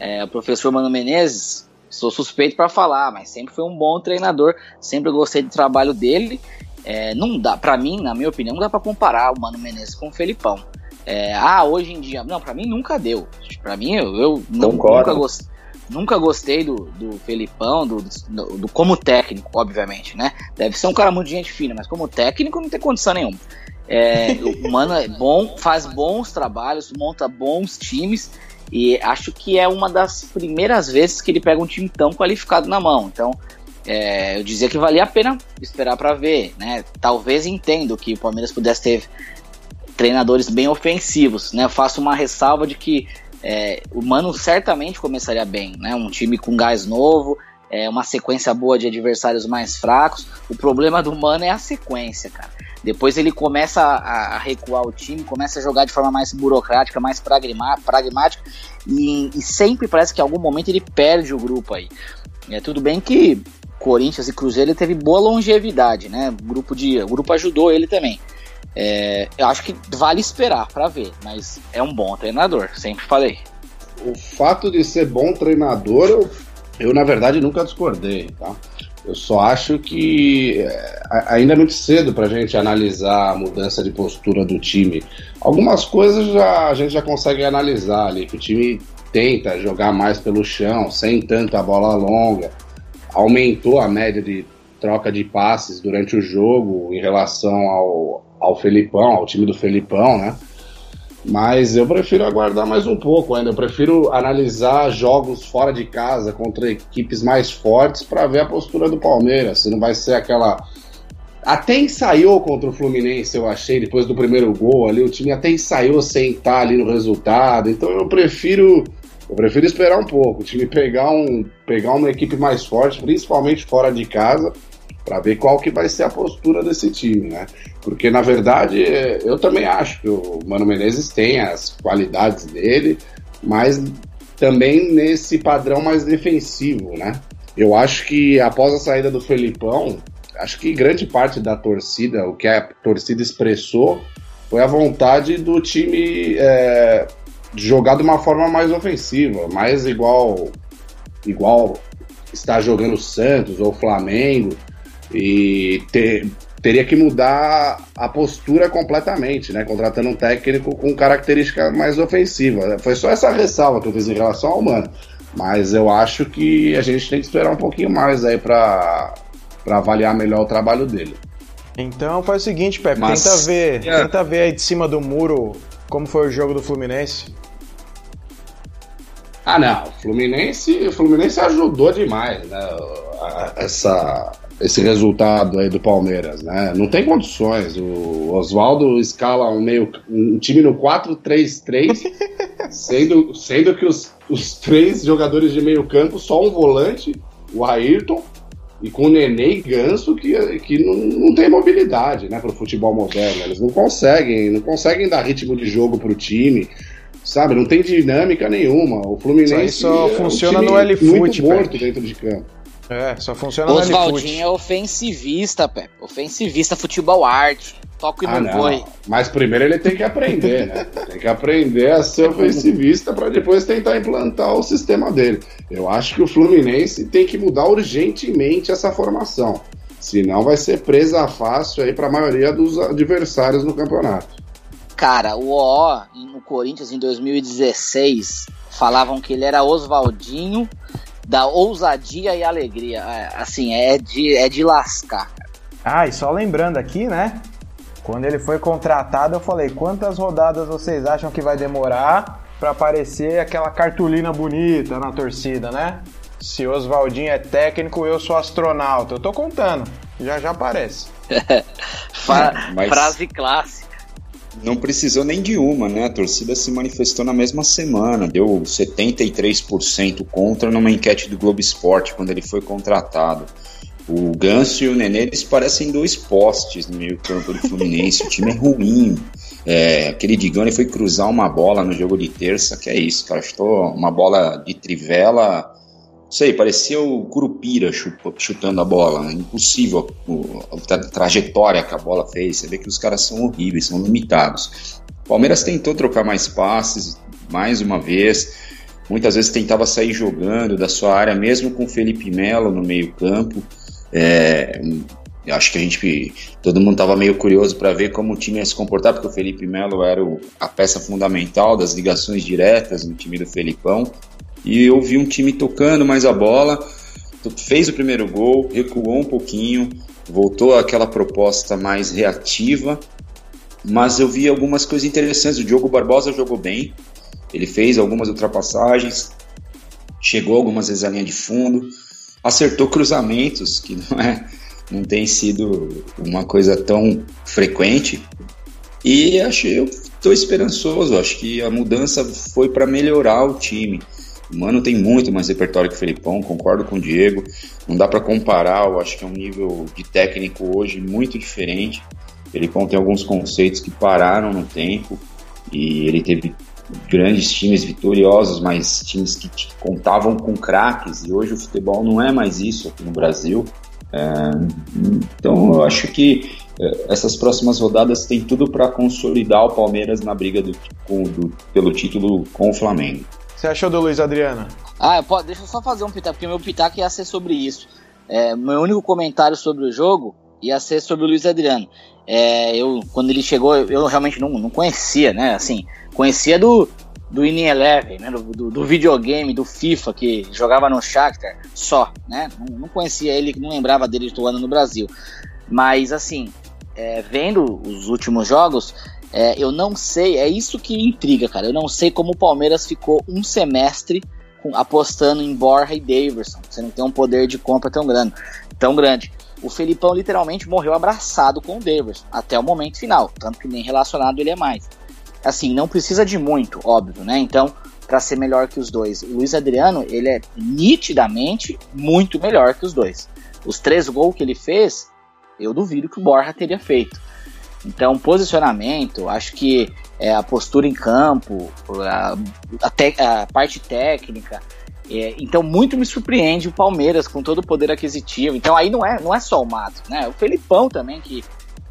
é, o professor Mano Menezes, sou suspeito para falar, mas sempre foi um bom treinador, sempre gostei do trabalho dele. É, não dá, para mim, na minha opinião, não dá para comparar o Mano Menezes com o Felipão. É, ah, hoje em dia, não, para mim nunca deu. Para mim, eu, eu não, nunca, gostei, nunca gostei do, do Felipão, do, do, do, como técnico, obviamente, né? Deve ser um cara muito gente fina, mas como técnico não tem condição nenhuma. É, o Mano é bom, faz bons trabalhos, monta bons times e acho que é uma das primeiras vezes que ele pega um time tão qualificado na mão. Então, é, eu dizia que valia a pena esperar para ver, né? Talvez entendo que o Palmeiras pudesse ter treinadores bem ofensivos, né? Eu faço uma ressalva de que é, o Mano certamente começaria bem, né? Um time com gás novo, é, uma sequência boa de adversários mais fracos. O problema do Mano é a sequência, cara. Depois ele começa a, a recuar o time, começa a jogar de forma mais burocrática, mais pragmática, e, e, sempre parece que em algum momento ele perde o grupo aí. É tudo bem que Corinthians e Cruzeiro ele teve boa longevidade, né? O grupo, de, o grupo ajudou ele também. É, eu acho que vale esperar para ver, mas é um bom treinador, sempre falei. O fato de ser bom treinador, eu, eu na verdade nunca discordei, tá? Eu só acho que é, ainda é muito cedo para a gente analisar a mudança de postura do time. Algumas coisas já, a gente já consegue analisar ali, que o time tenta jogar mais pelo chão, sem tanta bola longa, aumentou a média de troca de passes durante o jogo em relação ao, ao Felipão, ao time do Felipão, né? Mas eu prefiro aguardar mais um pouco ainda. Eu prefiro analisar jogos fora de casa contra equipes mais fortes para ver a postura do Palmeiras. Se não vai ser aquela. Até ensaiou contra o Fluminense, eu achei, depois do primeiro gol ali. O time até ensaiou sem estar ali no resultado. Então eu prefiro. Eu prefiro esperar um pouco. O time pegar, um, pegar uma equipe mais forte, principalmente fora de casa, para ver qual que vai ser a postura desse time, né? Porque na verdade eu também acho que o Mano Menezes tem as qualidades dele, mas também nesse padrão mais defensivo, né? Eu acho que após a saída do Felipão, acho que grande parte da torcida, o que a torcida expressou, foi a vontade do time é, jogar de uma forma mais ofensiva, mais igual igual está jogando o Santos ou o Flamengo e ter, teria que mudar a postura completamente, né? Contratando um técnico com característica mais ofensiva. Foi só essa ressalva que eu fiz em relação ao Mano. Mas eu acho que a gente tem que esperar um pouquinho mais aí para avaliar melhor o trabalho dele. Então faz o seguinte, Pepe, Mas, tenta ver, é. tenta ver aí de cima do muro como foi o jogo do Fluminense. Ah, não, o Fluminense, o Fluminense ajudou demais, né? Essa esse resultado aí do Palmeiras, né? Não tem condições. O Oswaldo escala um, meio, um time no 4-3-3, (laughs) sendo, sendo que os, os três jogadores de meio campo, só um volante, o Ayrton, e com o Nenê e Ganso, que, que não, não tem mobilidade né, para o futebol moderno. Eles não conseguem, não conseguem dar ritmo de jogo para o time. Sabe, não tem dinâmica nenhuma. O Fluminense Isso só é funciona um no L-Foot, muito morto dentro de campo. É, só funciona Oswaldinho é ofensivista, Pepe. Ofensivista, futebol arte. Toque ah, no boi. Mas primeiro ele tem que aprender, né? Tem que aprender a ser ofensivista para depois tentar implantar o sistema dele. Eu acho que o Fluminense tem que mudar urgentemente essa formação. Senão vai ser presa fácil aí para a maioria dos adversários no campeonato. Cara, o OO no Corinthians em 2016 falavam que ele era Oswaldinho da ousadia e alegria. É, assim, é de, é de lascar. Ah, e só lembrando aqui, né? Quando ele foi contratado, eu falei: quantas rodadas vocês acham que vai demorar para aparecer aquela cartolina bonita na torcida, né? Se Oswaldinho é técnico, eu sou astronauta. Eu tô contando, já já aparece. Fra (laughs) Mas... Frase clássica. Não precisou nem de uma, né? A torcida se manifestou na mesma semana, deu 73% contra numa enquete do Globo Esporte quando ele foi contratado. O Ganso e o Nenê, eles parecem dois postes no meio campo do Fluminense. o time é ruim. É, aquele Digani foi cruzar uma bola no jogo de terça, que é isso, cara. Estou uma bola de trivela sei, parecia o Curupira chutando a bola. Né? Impossível a, trajetória que a bola fez. Você vê que os caras são horríveis, são limitados. O Palmeiras tentou trocar mais passes, mais uma vez. Muitas vezes tentava sair jogando da sua área, mesmo com o Felipe Melo no meio-campo. É, acho que a gente, todo mundo estava meio curioso para ver como o time ia se comportar, porque o Felipe Melo era o, a peça fundamental das ligações diretas no time do Felipão. E eu vi um time tocando mais a bola, fez o primeiro gol, recuou um pouquinho, voltou àquela proposta mais reativa, mas eu vi algumas coisas interessantes. O Diogo Barbosa jogou bem, ele fez algumas ultrapassagens, chegou algumas vezes à linha de fundo, acertou cruzamentos, que não é não tem sido uma coisa tão frequente. E achei, eu estou esperançoso, acho que a mudança foi para melhorar o time. O Mano tem muito mais repertório que o Felipão, concordo com o Diego. Não dá para comparar, eu acho que é um nível de técnico hoje muito diferente. O Felipão tem alguns conceitos que pararam no tempo e ele teve grandes times vitoriosos, mas times que contavam com craques e hoje o futebol não é mais isso aqui no Brasil. É, então eu acho que é, essas próximas rodadas tem tudo para consolidar o Palmeiras na briga do, do, pelo título com o Flamengo você achou do Luiz Adriano? Ah, eu posso, deixa eu só fazer um pitaco, porque meu pitaco ia ser sobre isso. É, meu único comentário sobre o jogo ia ser sobre o Luiz Adriano. É, eu, quando ele chegou, eu, realmente não, não conhecia, né? Assim, conhecia do, do In Eleven, né? Do, do, do, videogame, do FIFA, que jogava no Shakhtar, só, né? Não, não conhecia ele, não lembrava dele atuando no Brasil. Mas, assim, é, vendo os últimos jogos, é, eu não sei, é isso que me intriga, cara. Eu não sei como o Palmeiras ficou um semestre apostando em Borja e Daverson. Você não tem um poder de compra tão grande. Tão grande. O Felipão literalmente morreu abraçado com o Daverson até o momento final, tanto que nem relacionado ele é mais. Assim, não precisa de muito, óbvio, né? Então, para ser melhor que os dois, o Luiz Adriano, ele é nitidamente muito melhor que os dois. Os três gols que ele fez, eu duvido que o Borja teria feito. Então, posicionamento, acho que é, a postura em campo, a, a, te, a parte técnica. É, então, muito me surpreende o Palmeiras com todo o poder aquisitivo. Então, aí não é, não é só o Mato, né? O Felipão também, que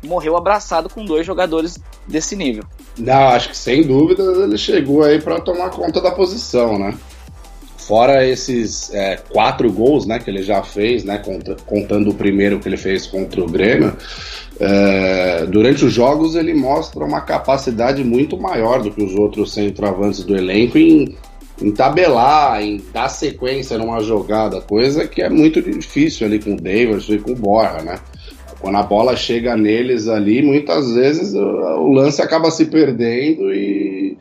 morreu abraçado com dois jogadores desse nível. Não, acho que sem dúvida ele chegou aí para tomar conta da posição, né? Fora esses é, quatro gols né, que ele já fez, né, contra, contando o primeiro que ele fez contra o Grêmio, é, durante os jogos ele mostra uma capacidade muito maior do que os outros centroavantes do elenco em, em tabelar, em dar sequência numa jogada, coisa que é muito difícil ali com o Davis e com o Borja, né? Quando a bola chega neles ali, muitas vezes o, o lance acaba se perdendo e,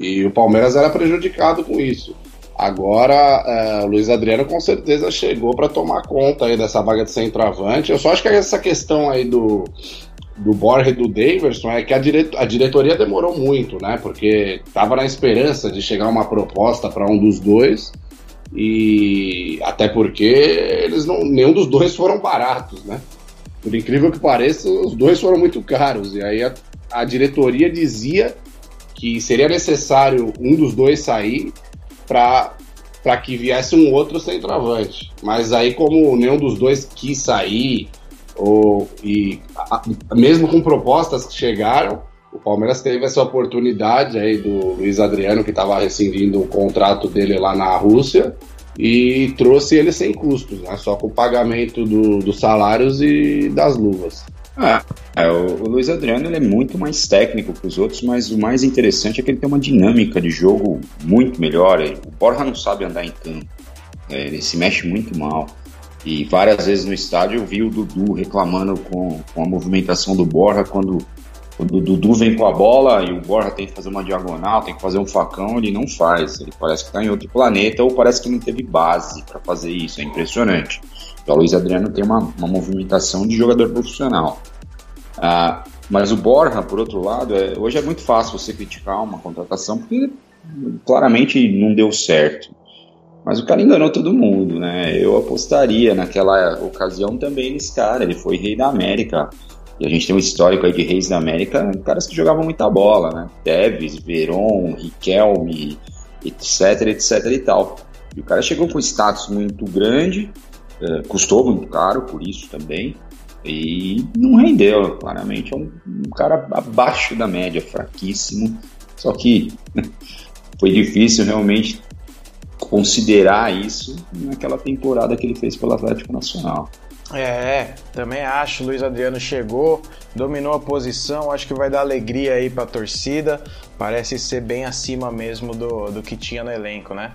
e o Palmeiras era prejudicado com isso. Agora, o Luiz Adriano com certeza chegou para tomar conta aí dessa vaga de centroavante. Eu só acho que essa questão aí do, do Borja e do Daverson é que a, direto, a diretoria demorou muito, né? Porque estava na esperança de chegar uma proposta para um dos dois e até porque eles não, nenhum dos dois foram baratos, né? Por incrível que pareça, os dois foram muito caros e aí a, a diretoria dizia que seria necessário um dos dois sair para que viesse um outro centroavante. Mas aí, como nenhum dos dois quis sair, ou, e a, mesmo com propostas que chegaram, o Palmeiras teve essa oportunidade aí do Luiz Adriano, que estava rescindindo o contrato dele lá na Rússia, e trouxe ele sem custos, né? só com o pagamento do, dos salários e das luvas. Ah, é, o, o Luiz Adriano ele é muito mais técnico que os outros, mas o mais interessante é que ele tem uma dinâmica de jogo muito melhor. O Borja não sabe andar em campo, é, ele se mexe muito mal. E várias vezes no estádio eu vi o Dudu reclamando com, com a movimentação do Borja quando, quando o Dudu vem com a bola e o Borja tem que fazer uma diagonal, tem que fazer um facão, ele não faz. Ele parece que está em outro planeta ou parece que não teve base para fazer isso. É impressionante. O Luiz Adriano tem uma, uma movimentação de jogador profissional. Ah, mas o Borja, por outro lado, é, hoje é muito fácil você criticar uma contratação porque claramente não deu certo. Mas o cara enganou todo mundo, né? Eu apostaria naquela ocasião também nesse cara. Ele foi rei da América. E a gente tem um histórico aí de reis da América, caras que jogavam muita bola, né? Tevez, Veron, Riquelme, etc, etc e tal. E o cara chegou com status muito grande, é, custou muito caro por isso também, e não rendeu, claramente. É um, um cara abaixo da média, fraquíssimo. Só que (laughs) foi difícil realmente considerar isso naquela temporada que ele fez pelo Atlético Nacional. É, também acho. Luiz Adriano chegou, dominou a posição, acho que vai dar alegria aí para a torcida. Parece ser bem acima mesmo do, do que tinha no elenco, né?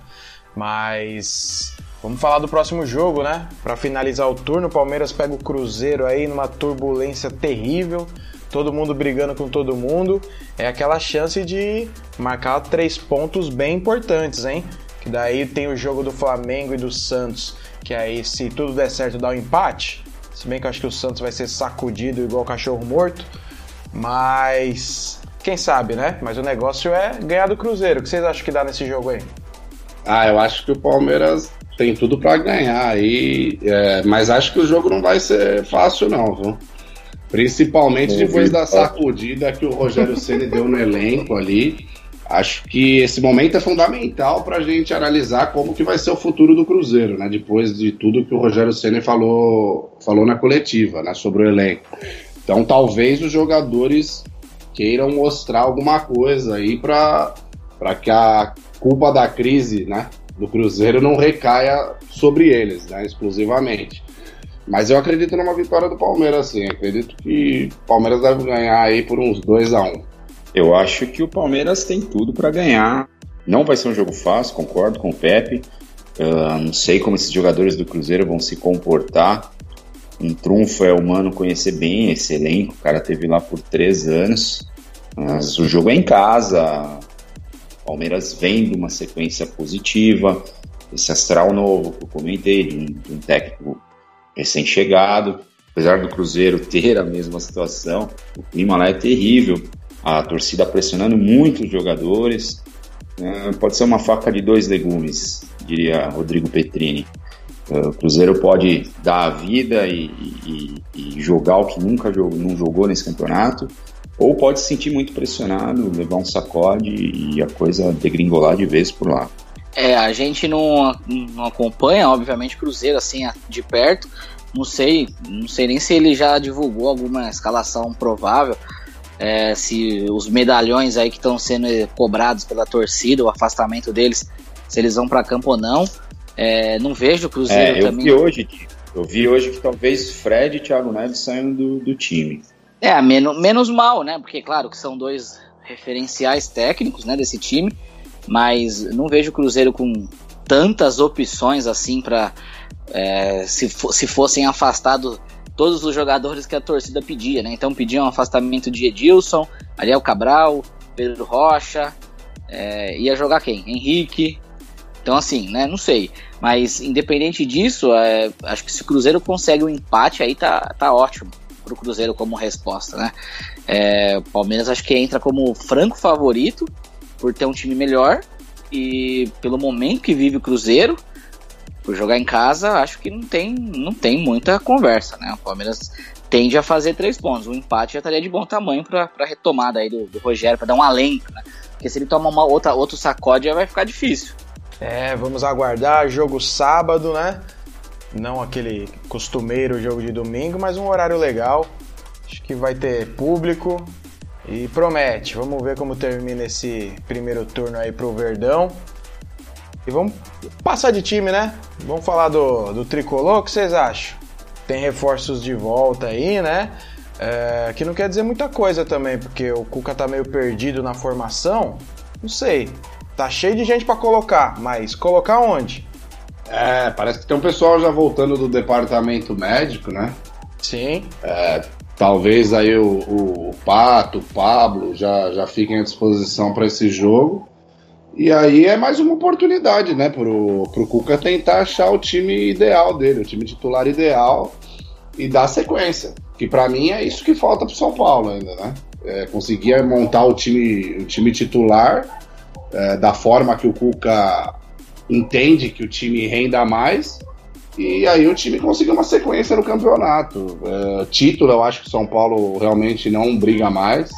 Mas vamos falar do próximo jogo, né? Para finalizar o turno, o Palmeiras pega o Cruzeiro aí numa turbulência terrível todo mundo brigando com todo mundo, é aquela chance de marcar três pontos bem importantes, hein? Que daí tem o jogo do Flamengo e do Santos, que aí se tudo der certo dá um empate. Se bem que eu acho que o Santos vai ser sacudido igual cachorro morto, mas quem sabe, né? Mas o negócio é ganhar do Cruzeiro. O que vocês acham que dá nesse jogo aí? Ah, eu acho que o Palmeiras tem tudo para ganhar aí, é, mas acho que o jogo não vai ser fácil não, viu? Principalmente depois da sacudida que o Rogério Ceni deu no elenco ali. Acho que esse momento é fundamental para a gente analisar como que vai ser o futuro do Cruzeiro, né? Depois de tudo que o Rogério Ceni falou, falou na coletiva, né? Sobre o elenco. Então, talvez os jogadores queiram mostrar alguma coisa aí para que a culpa da crise, né? Do Cruzeiro não recaia sobre eles, né? Exclusivamente. Mas eu acredito numa vitória do Palmeiras, sim. Acredito que o Palmeiras deve ganhar aí por uns 2 a 1 um. Eu acho que o Palmeiras tem tudo para ganhar. Não vai ser um jogo fácil, concordo com o Pepe. Uh, não sei como esses jogadores do Cruzeiro vão se comportar. Um trunfo é o Mano conhecer bem esse elenco. O cara teve lá por três anos. Mas o jogo é em casa. O Palmeiras vem de uma sequência positiva. Esse astral novo que eu comentei, de um, de um técnico recém-chegado. Apesar do Cruzeiro (laughs) ter a mesma situação, o clima lá é terrível. A torcida pressionando muito os jogadores. É, pode ser uma faca de dois legumes, diria Rodrigo Petrini. É, o Cruzeiro pode dar a vida e, e, e jogar o que nunca jogou, não jogou nesse campeonato, ou pode se sentir muito pressionado, levar um sacode e a coisa degringolar de vez por lá. É, a gente não, não acompanha, obviamente, Cruzeiro assim de perto. Não sei, não sei nem se ele já divulgou alguma escalação provável. É, se os medalhões aí que estão sendo cobrados pela torcida, o afastamento deles, se eles vão para campo ou não. É, não vejo o Cruzeiro é, eu também. Vi hoje, eu vi hoje que talvez Fred e Thiago Neves saiam do, do time. É, menos, menos mal, né? Porque, claro, que são dois referenciais técnicos né, desse time mas não vejo o Cruzeiro com tantas opções assim para é, se, se fossem afastados todos os jogadores que a torcida pedia, né? Então pediam um afastamento de Edilson, Ariel Cabral, Pedro Rocha, é, ia jogar quem? Henrique. Então assim, né? Não sei. Mas independente disso, é, acho que se o Cruzeiro consegue um empate aí tá, tá ótimo pro Cruzeiro como resposta, né? É, o Palmeiras acho que entra como franco favorito por ter um time melhor e pelo momento que vive o Cruzeiro, por jogar em casa, acho que não tem, não tem muita conversa, né? O Palmeiras tende a fazer três pontos. O empate já estaria de bom tamanho para a retomada aí do, do Rogério, para dar um alento, né? Porque se ele tomar uma outra, outro sacode, já vai ficar difícil. É, vamos aguardar. Jogo sábado, né? Não aquele costumeiro jogo de domingo, mas um horário legal. Acho que vai ter público. E promete, vamos ver como termina esse primeiro turno aí pro Verdão. E vamos passar de time, né? Vamos falar do, do tricolor, o que vocês acham? Tem reforços de volta aí, né? É, que não quer dizer muita coisa também, porque o Cuca tá meio perdido na formação. Não sei. Tá cheio de gente para colocar, mas colocar onde? É, parece que tem um pessoal já voltando do departamento médico, né? Sim. É, talvez aí o, o, o, Pato, o Pablo já, já fiquem à disposição para esse jogo. E aí é mais uma oportunidade, né, pro, pro Cuca tentar achar o time ideal dele, o time titular ideal e dar sequência. Que para mim é isso que falta pro São Paulo ainda, né? É, conseguir montar o time, o time titular é, da forma que o Cuca entende que o time renda mais e aí o time conseguiu uma sequência no campeonato. É, título, eu acho que São Paulo realmente não briga mais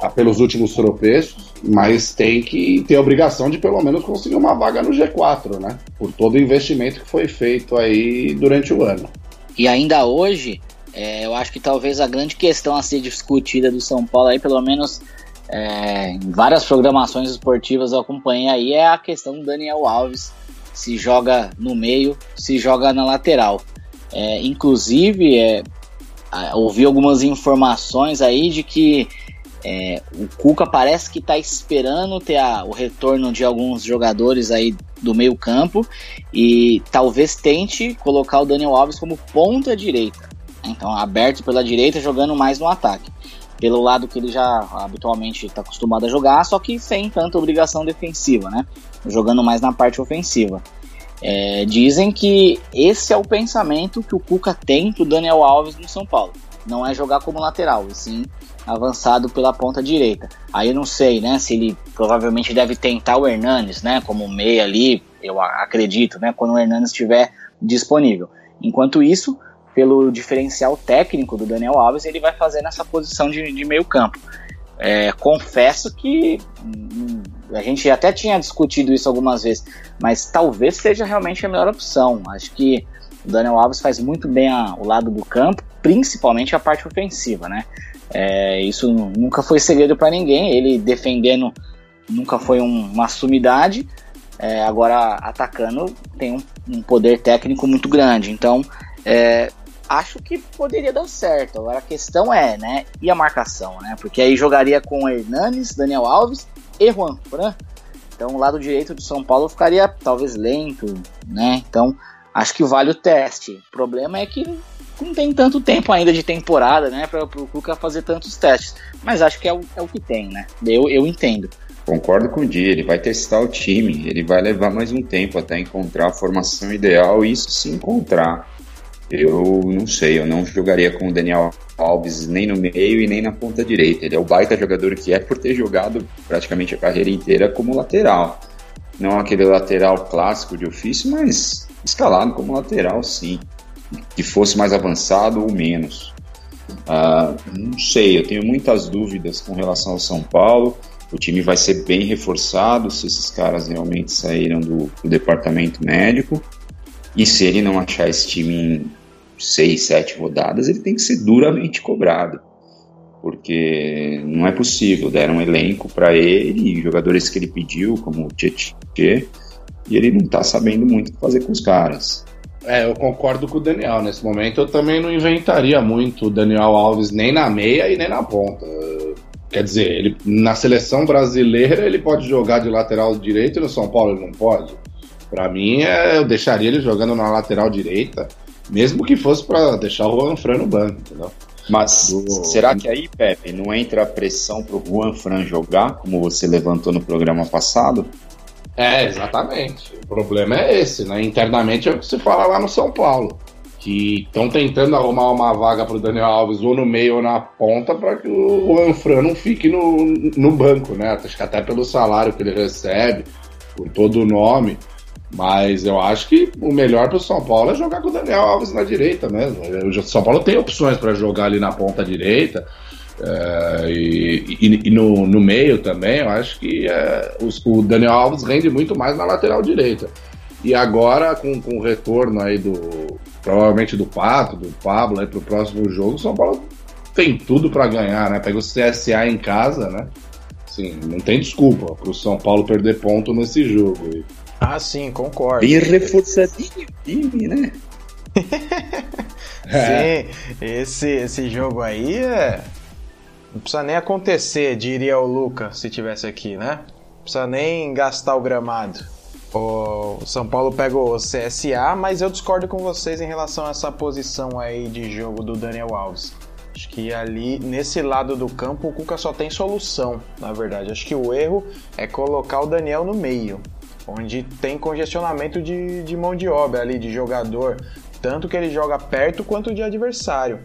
tá, pelos últimos tropeços, mas tem que ter a obrigação de pelo menos conseguir uma vaga no G4, né? Por todo o investimento que foi feito aí durante o ano. E ainda hoje, é, eu acho que talvez a grande questão a ser discutida do São Paulo aí, pelo menos é, em várias programações esportivas eu acompanhei aí, é a questão do Daniel Alves se joga no meio, se joga na lateral. É, inclusive, é, ouvi algumas informações aí de que é, o Cuca parece que está esperando ter a, o retorno de alguns jogadores aí do meio campo e talvez tente colocar o Daniel Alves como ponta direita. Então, aberto pela direita, jogando mais no ataque. Pelo lado que ele já habitualmente está acostumado a jogar, só que sem tanta obrigação defensiva, né? jogando mais na parte ofensiva. É, dizem que esse é o pensamento que o Cuca tem pro Daniel Alves no São Paulo. Não é jogar como lateral, e sim avançado pela ponta direita. Aí eu não sei, né, se ele provavelmente deve tentar o Hernanes, né, como meia ali, eu acredito, né, quando o Hernanes estiver disponível. Enquanto isso, pelo diferencial técnico do Daniel Alves, ele vai fazer nessa posição de, de meio campo. É, confesso que hum, a gente até tinha discutido isso algumas vezes, mas talvez seja realmente a melhor opção. Acho que o Daniel Alves faz muito bem a, o lado do campo, principalmente a parte ofensiva, né? É, isso nunca foi segredo para ninguém. Ele defendendo nunca foi um, uma sumidade. É, agora atacando tem um, um, poder técnico muito grande. Então é, acho que poderia dar certo. Agora a questão é, né? E a marcação, né? Porque aí jogaria com Hernanes, Daniel Alves e Juan Fran. Então o lado direito de São Paulo ficaria talvez lento, né? Então acho que vale o teste. O problema é que não tem tanto tempo ainda de temporada, né? Para o Cuca fazer tantos testes. Mas acho que é o, é o que tem, né? Eu, eu entendo. Concordo com o Di, ele vai testar o time, ele vai levar mais um tempo até encontrar a formação ideal, e isso se encontrar. Eu não sei, eu não jogaria com o Daniel Alves nem no meio e nem na ponta direita. Ele é o baita jogador que é por ter jogado praticamente a carreira inteira como lateral. Não aquele lateral clássico de ofício, mas escalado como lateral, sim. Que fosse mais avançado ou menos. Uh, não sei, eu tenho muitas dúvidas com relação ao São Paulo. O time vai ser bem reforçado se esses caras realmente saíram do, do departamento médico. E se ele não achar esse time seis, sete rodadas, ele tem que ser duramente cobrado. Porque não é possível. Deram um elenco para ele, jogadores que ele pediu, como o Tietchan, e ele não está sabendo muito o que fazer com os caras. É, eu concordo com o Daniel. Nesse momento eu também não inventaria muito o Daniel Alves nem na meia e nem na ponta. Quer dizer, ele, na seleção brasileira ele pode jogar de lateral direito e no São Paulo ele não pode. Para mim, é, eu deixaria ele jogando na lateral direita mesmo que fosse para deixar o Juan Fran no banco, entendeu? Mas Do... será que aí, Pepe, não entra a pressão pro Juan Fran jogar, como você levantou no programa passado? É, exatamente. O problema é esse, né? Internamente é o que se fala lá no São Paulo. Que estão tentando arrumar uma vaga para o Daniel Alves ou no meio ou na ponta para que o Juan Fran não fique no, no banco, né? Acho que até pelo salário que ele recebe, por todo o nome. Mas eu acho que o melhor para o São Paulo é jogar com o Daniel Alves na direita mesmo. O São Paulo tem opções para jogar ali na ponta direita. É, e, e, e no, no, meio também, eu acho que é, o, o, Daniel Alves rende muito mais na lateral direita. E agora, com, com o retorno aí do. Provavelmente do Pato, do Pablo aí pro próximo jogo, o São Paulo tem tudo para ganhar, né? Pega o CSA em casa, né? Sim, não tem desculpa pro São Paulo perder ponto nesse jogo. E, ah, sim, concordo. Bem reforçadinho time, né? (laughs) sim, esse, esse jogo aí é. Não precisa nem acontecer, diria o Luca se tivesse aqui, né? Não precisa nem gastar o gramado. O São Paulo pega o CSA, mas eu discordo com vocês em relação a essa posição aí de jogo do Daniel Alves. Acho que ali, nesse lado do campo, o Cuca só tem solução, na verdade. Acho que o erro é colocar o Daniel no meio, onde tem congestionamento de, de mão de obra ali, de jogador, tanto que ele joga perto quanto de adversário.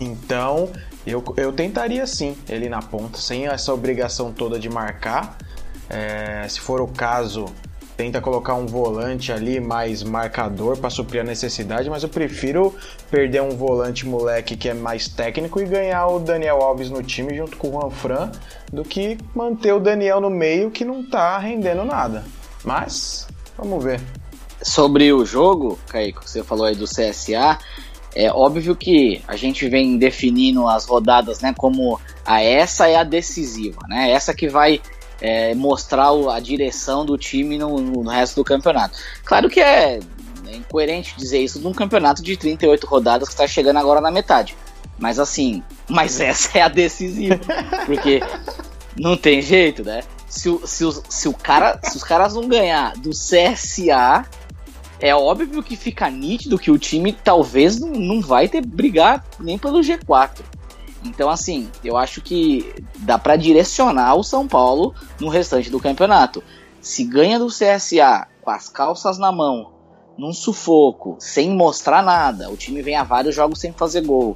Então, eu, eu tentaria sim ele na ponta, sem essa obrigação toda de marcar. É, se for o caso, tenta colocar um volante ali mais marcador para suprir a necessidade, mas eu prefiro perder um volante moleque que é mais técnico e ganhar o Daniel Alves no time junto com o Juan Fran do que manter o Daniel no meio que não tá rendendo nada. Mas vamos ver. Sobre o jogo, Kaique, que você falou aí do CSA, é óbvio que a gente vem definindo as rodadas, né, como a essa é a decisiva, né? Essa que vai é, mostrar a direção do time no, no, resto do campeonato. Claro que é, é incoerente dizer isso num campeonato de 38 rodadas que está chegando agora na metade. Mas assim, mas essa é a decisiva. Porque não tem jeito, né? Se, se, o, se, o cara, se os caras não ganhar do CSA, é óbvio que fica nítido que o time talvez não, não vai ter brigar nem pelo G4. Então, assim, eu acho que dá para direcionar o São Paulo no restante do campeonato. Se ganha do CSA com as calças na mão, num sufoco, sem mostrar nada, o time vem a vários jogos sem fazer gol.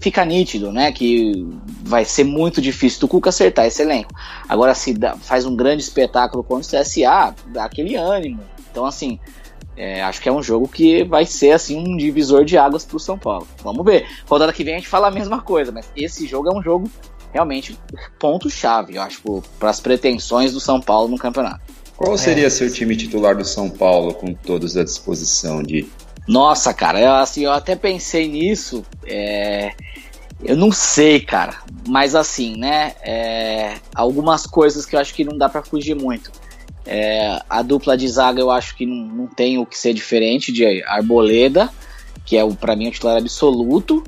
Fica nítido, né? Que vai ser muito difícil do Cuca acertar esse elenco. Agora, se dá, faz um grande espetáculo contra o CSA, dá aquele ânimo. Então, assim, é, acho que é um jogo que vai ser assim um divisor de águas para o São Paulo. Vamos ver. Rodada que vem a gente fala a mesma coisa, mas esse jogo é um jogo realmente ponto chave, eu acho, para as pretensões do São Paulo no campeonato. Qual seria é. seu time titular do São Paulo com todos à disposição de? Nossa, cara, eu, assim, eu até pensei nisso. É... Eu não sei, cara, mas assim, né? É... Algumas coisas que eu acho que não dá para fugir muito. É, a dupla de zaga eu acho que não, não, tem o que ser diferente de Arboleda, que é para mim o titular absoluto.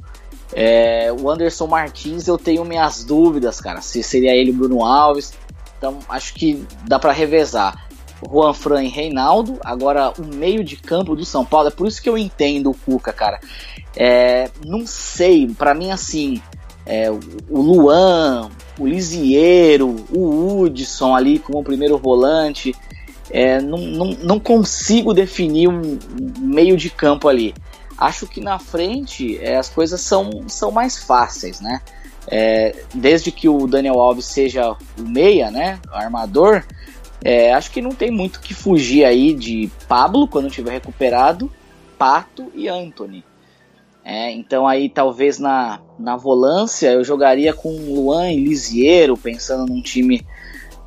É, o Anderson Martins eu tenho minhas dúvidas, cara, se seria ele o Bruno Alves. Então acho que dá para revezar. Juan Fran e Reinaldo. Agora o meio de campo do São Paulo, é por isso que eu entendo o Cuca, cara. É, não sei, para mim assim, é, o Luan, o Lisieiro, o Hudson ali como primeiro volante. É, não, não, não, consigo definir um meio de campo ali. Acho que na frente é, as coisas são, são mais fáceis, né? É, desde que o Daniel Alves seja o meia, né? O armador, é, acho que não tem muito que fugir aí de Pablo quando tiver recuperado, Pato e Anthony. É, então aí talvez na, na volância eu jogaria com Luan e Lisiero, pensando num time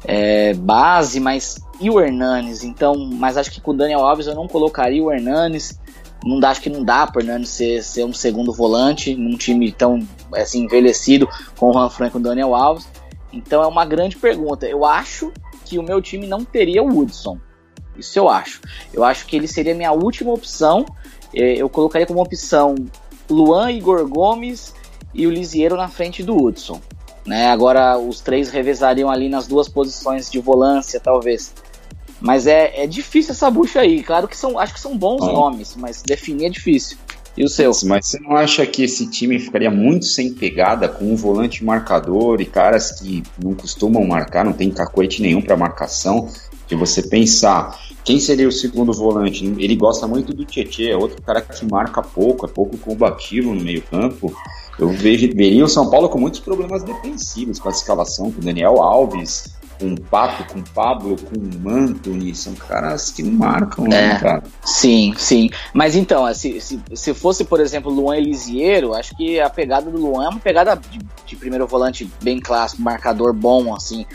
é, base, mas e o Hernanes? Então, mas acho que com o Daniel Alves eu não colocaria o Hernanes. Não dá, acho que não dá para o Hernanes ser, ser um segundo volante num time tão assim, envelhecido com o Juan Franco e o Daniel Alves. Então é uma grande pergunta. Eu acho que o meu time não teria o Woodson. Isso eu acho. Eu acho que ele seria minha última opção. É, eu colocaria como opção Luan, Igor Gomes e o Lisiero na frente do Hudson. Né? Agora os três revezariam ali nas duas posições de volância, talvez. Mas é, é difícil essa bucha aí. Claro que são, acho que são bons ah. nomes, mas definir é difícil. E o seu? Mas você não acha que esse time ficaria muito sem pegada com um volante marcador e caras que não costumam marcar, não tem cacoete nenhum para marcação? De você pensar, quem seria o segundo volante? Ele gosta muito do Tietchan, é outro cara que marca pouco, é pouco combativo no meio-campo. Eu vejo, veria o São Paulo com muitos problemas defensivos com a escalação, com o Daniel Alves, com o Pato, com o Pablo, com o Anthony, são caras que marcam, né, é, cara? Sim, sim. Mas então, se, se, se fosse, por exemplo, Luan Elisiero, acho que a pegada do Luan é uma pegada de, de primeiro volante bem clássico, marcador bom, assim.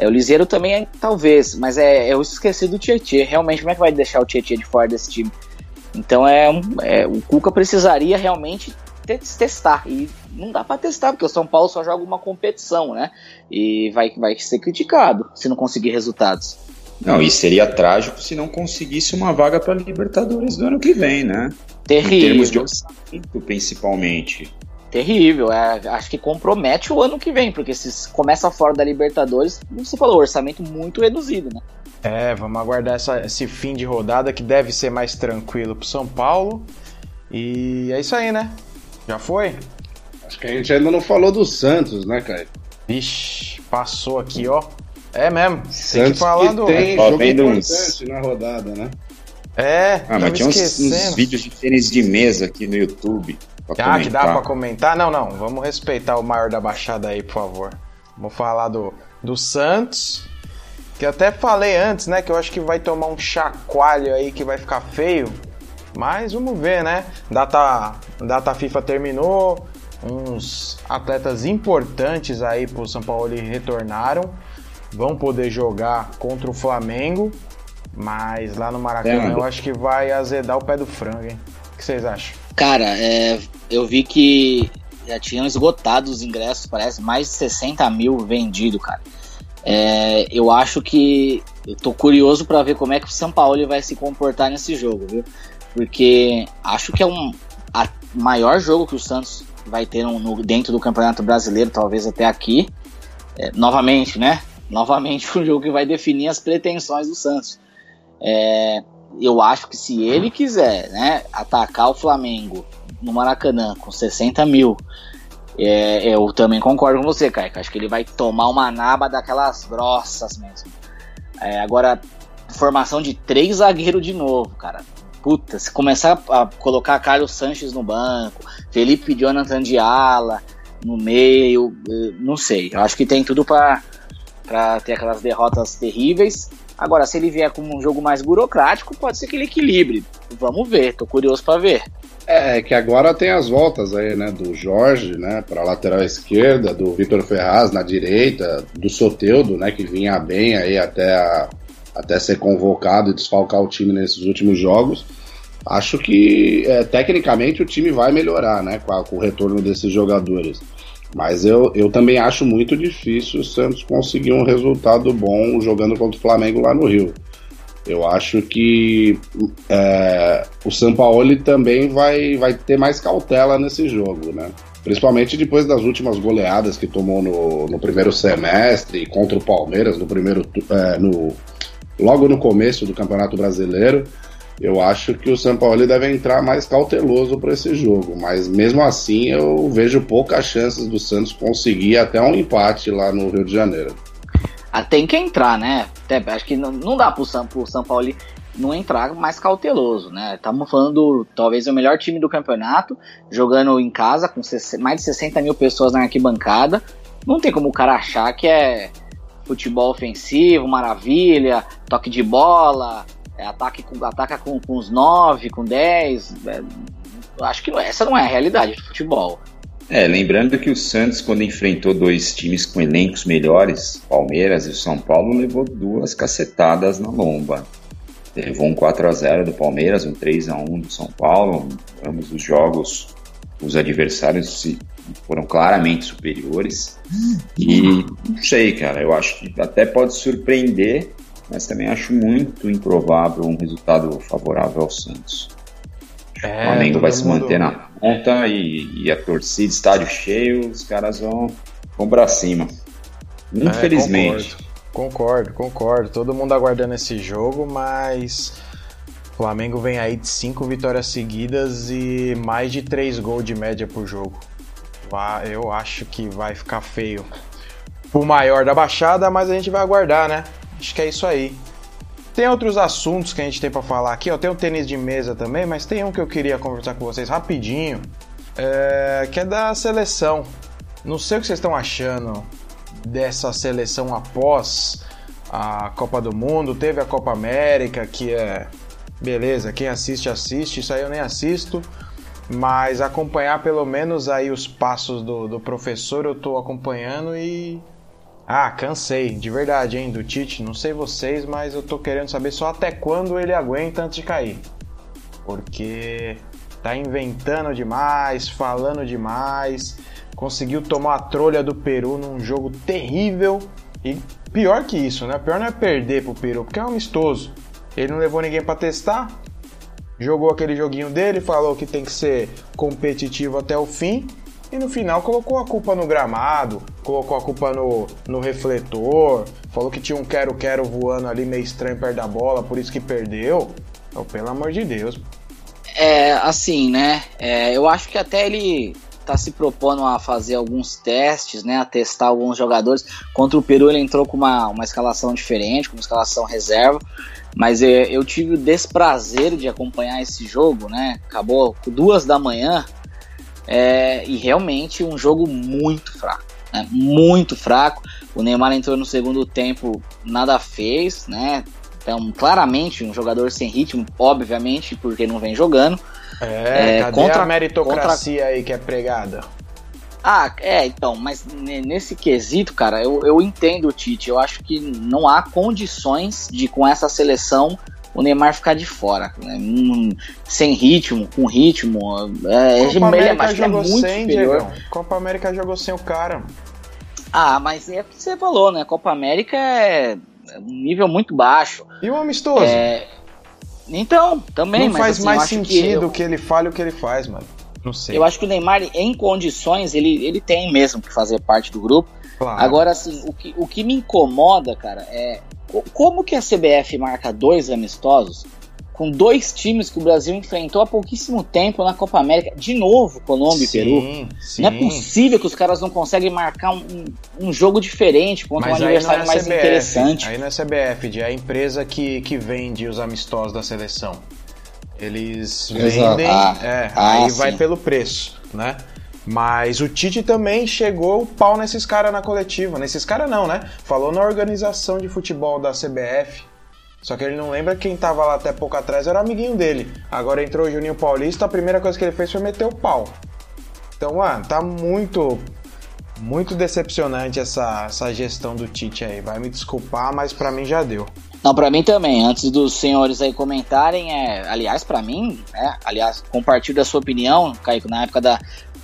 É, o Liseiro também, é, talvez, mas é, eu esqueci do Tietchan. Realmente, como é que vai deixar o Tietchan de fora desse time? Então, é, é o Cuca precisaria realmente testar. E não dá para testar, porque o São Paulo só joga uma competição, né? E vai, vai ser criticado se não conseguir resultados. Não, e seria trágico se não conseguisse uma vaga para Libertadores do ano que vem, né? Terrível. Em termos de orçamento, principalmente terrível. É, acho que compromete o ano que vem, porque se começa fora da Libertadores, como você falou, orçamento muito reduzido, né? É, vamos aguardar essa, esse fim de rodada que deve ser mais tranquilo pro São Paulo. E é isso aí, né? Já foi? Acho que a gente ainda não falou do Santos, né, Caio? Vixe, passou aqui, ó. É mesmo. Santos tem que falar que do. tem Ó, jogo importante uns- na rodada, né? É, Ah, mas tinha uns, uns vídeos de tênis de mesa aqui no YouTube. Ah, que dá comentar. pra comentar? Não, não. Vamos respeitar o maior da baixada aí, por favor. Vamos falar do, do Santos. Que eu até falei antes, né? Que eu acho que vai tomar um chacoalho aí que vai ficar feio. Mas vamos ver, né? Data, data FIFA terminou. Uns atletas importantes aí pro São Paulo retornaram. Vão poder jogar contra o Flamengo. Mas lá no Maracanã É, eu acho que vai azedar o pé do frango, hein? Que vocês acham? Cara, é, eu vi que já tinham esgotado os ingressos, parece mais de 60 mil vendidos, cara. É, eu acho que. Eu tô curioso pra ver como é que o São Paulo vai se comportar nesse jogo, viu? Porque acho que é um a maior jogo que o Santos vai ter no, no- dentro do Campeonato Brasileiro, talvez até aqui. É, novamente, né? Novamente (laughs) um jogo que vai definir as pretensões do Santos. É, eu acho que se ele quiser né, atacar o Flamengo no Maracanã com 60 mil, é, eu também concordo com você, Caio. Acho que ele vai tomar uma naba daquelas grossas mesmo. É, agora, formação de três zagueiros de novo, cara. Puta, se começar a colocar Carlos Sanches no banco, Felipe Jonathan de ala no meio, eh, não sei. Eu acho que tem tudo pra ter aquelas derrotas terríveis. Agora, se ele vier com um jogo mais burocrático, pode ser que ele equilibre. Vamos ver, tô curioso pra ver. É, que agora tem as voltas aí, né? Do Jorge, né? Pra lateral esquerda, do Vitor Ferraz na direita, do Soteudo, né? Que vinha bem aí até, a- até ser convocado e desfalcar o time nesses últimos jogos. Acho que é, tecnicamente o time vai melhorar, né? Com, a- com o retorno desses jogadores. Mas eu, eu também acho muito difícil o Santos conseguir um resultado bom jogando contra o Flamengo lá no Rio. Eu acho que é, o São Paulo também vai, vai ter mais cautela nesse jogo, né? Principalmente depois das últimas goleadas que tomou no, no primeiro semestre contra o Palmeiras, no primeiro é, no, logo no começo do Campeonato Brasileiro. Eu acho que o São Paulo deve entrar mais cauteloso para esse jogo, mas mesmo assim eu vejo poucas chances do Santos conseguir até um empate lá no Rio de Janeiro. Ah, tem que entrar, né? Até, acho que não, não dá pro São, pro São Paulo não entrar mais cauteloso, né? Estamos falando talvez o melhor time do campeonato, jogando em casa com 60 mais de 60 mil pessoas na arquibancada. Não tem como o cara achar que é futebol ofensivo, maravilha, toque de bola, é, ataque com, ataca com, com os 9, com 10. é, eu acho que não- essa não é a realidade do futebol. É, lembrando que o Santos, quando enfrentou dois times com elencos melhores, Palmeiras e o São Paulo, levou duas cacetadas na lomba. Levou um 4 a 0 do Palmeiras, um 3 a 1 do São Paulo. Ambos os jogos, os adversários se- foram claramente superiores. E não sei, cara, eu acho que até pode surpreender, mas também acho muito improvável um resultado favorável ao Santos. o Flamengo vai se manter na ponta e, e a torcida, estádio cheio, os caras vão, vão pra cima. É, Infelizmente. Concordo, concordo, concordo. Todo mundo aguardando esse jogo, mas o Flamengo vem aí de cinco vitórias seguidas e mais de três gols de média por jogo. Eu acho que vai ficar feio. O maior da baixada, mas a gente vai aguardar, né? Acho que é isso aí. Tem outros assuntos que a gente tem pra falar aqui, ó. Tem o tênis de mesa também, mas tem um que eu queria conversar com vocês rapidinho, é, que é da seleção. Não sei o que vocês estão achando dessa seleção após a Copa do Mundo. Teve a Copa América, que é beleza, quem assiste, assiste. Isso aí eu nem assisto. Mas acompanhar pelo menos aí os passos do, do professor eu tô acompanhando e. Ah, cansei, de verdade, hein, do Tite. Não sei vocês, mas eu tô querendo saber só até quando ele aguenta antes de cair. Porque tá inventando demais, falando demais, conseguiu tomar a trolha do Peru num jogo terrível. E pior que isso, né? Pior não é perder pro Peru, porque é um amistoso. Ele não levou ninguém pra testar, jogou aquele joguinho dele, falou que tem que ser competitivo até o fim. E no final colocou a culpa no gramado, colocou a culpa no, no refletor, falou que tinha um quero-quero voando ali meio estranho perto da bola, por isso que perdeu. Oh, pelo amor de Deus. É, assim, né? É, eu acho que até ele tá se propondo a fazer alguns testes, né? A testar alguns jogadores. Contra o Peru ele entrou com uma, uma escalação diferente, com uma escalação reserva. Mas é, eu tive o desprazer de acompanhar esse jogo, né? Acabou duas da manhã. É, e realmente um jogo muito fraco. Né? Muito fraco. O Neymar entrou no segundo tempo, nada fez, né? Então, claramente, um jogador sem ritmo, obviamente, porque não vem jogando. É, é contra a meritocracia contra... aí que é pregada? Ah, é, então, mas nesse quesito, cara, eu, eu entendo o Tite. Eu acho que não há condições de, com essa seleção, o Neymar ficar de fora. Né? Um, sem ritmo, com ritmo. É, Copa ele, América é, jogou é muito sem, superior. Copa América jogou sem o cara. Ah, mas é o que você falou, né? Copa América é um nível muito baixo. E o amistoso? É... Então, também. Não faz assim, mais sentido que, eu... que ele fale o que ele faz, mano. Não sei. Eu acho que o Neymar, em condições, ele, ele tem mesmo que fazer parte do grupo. Claro. Agora, assim, o que, o que me incomoda, cara, é como que a CBF marca dois amistosos com dois times que o Brasil enfrentou há pouquíssimo tempo na Copa América, de novo, Colômbia sim, e Peru. Sim. Não é possível que os caras não conseguem marcar um, um jogo diferente contra Mas um adversário é mais CBF, interessante. Aí não é CBF, é a empresa que, que vende os amistosos da seleção. Eles vendem, ah, é, ah, aí sim. vai pelo preço, né? Mas o Tite também chegou o pau nesses caras na coletiva. Nesses caras não, né? Falou na organização de futebol da CBF. Só que ele não lembra quem tava lá até pouco atrás era o amiguinho dele. Agora entrou o Juninho Paulista, a primeira coisa que ele fez foi meter o pau. Então, mano, tá muito muito decepcionante essa, essa gestão do Tite aí. Vai me desculpar, mas para mim já deu. Não, para mim também. Antes dos senhores aí comentarem, é, aliás, para mim, é, aliás, compartilho da sua opinião, Kaique, na época da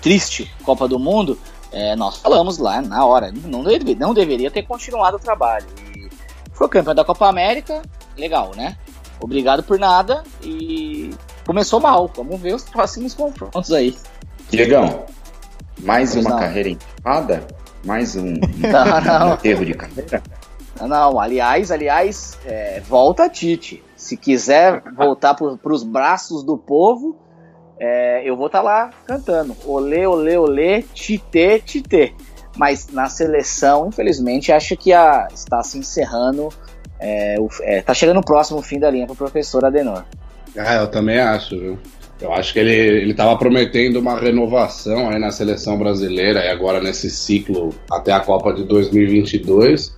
triste Copa do Mundo, é, nós falamos lá na hora, não, deve, não deveria ter continuado o trabalho. E foi campeão da Copa América, legal, né? Obrigado por nada e começou mal. Vamos ver os próximos confrontos aí. Diegão, mais pois uma não. carreira enterrada? Mais um, (laughs) não, enterro de carreira? Não, aliás, aliás, é, volta Tite. Se quiser voltar para os braços do povo, é, eu vou estar tá lá cantando. Olê, olê, olê, tite, tite. Mas na seleção, infelizmente, acho que a, está se encerrando é, o, é, tá chegando o próximo fim da linha pro professor Adenor. Ah, eu também acho, viu? Eu acho que ele, ele tava prometendo uma renovação aí na seleção brasileira e agora nesse ciclo até a Copa de 2022.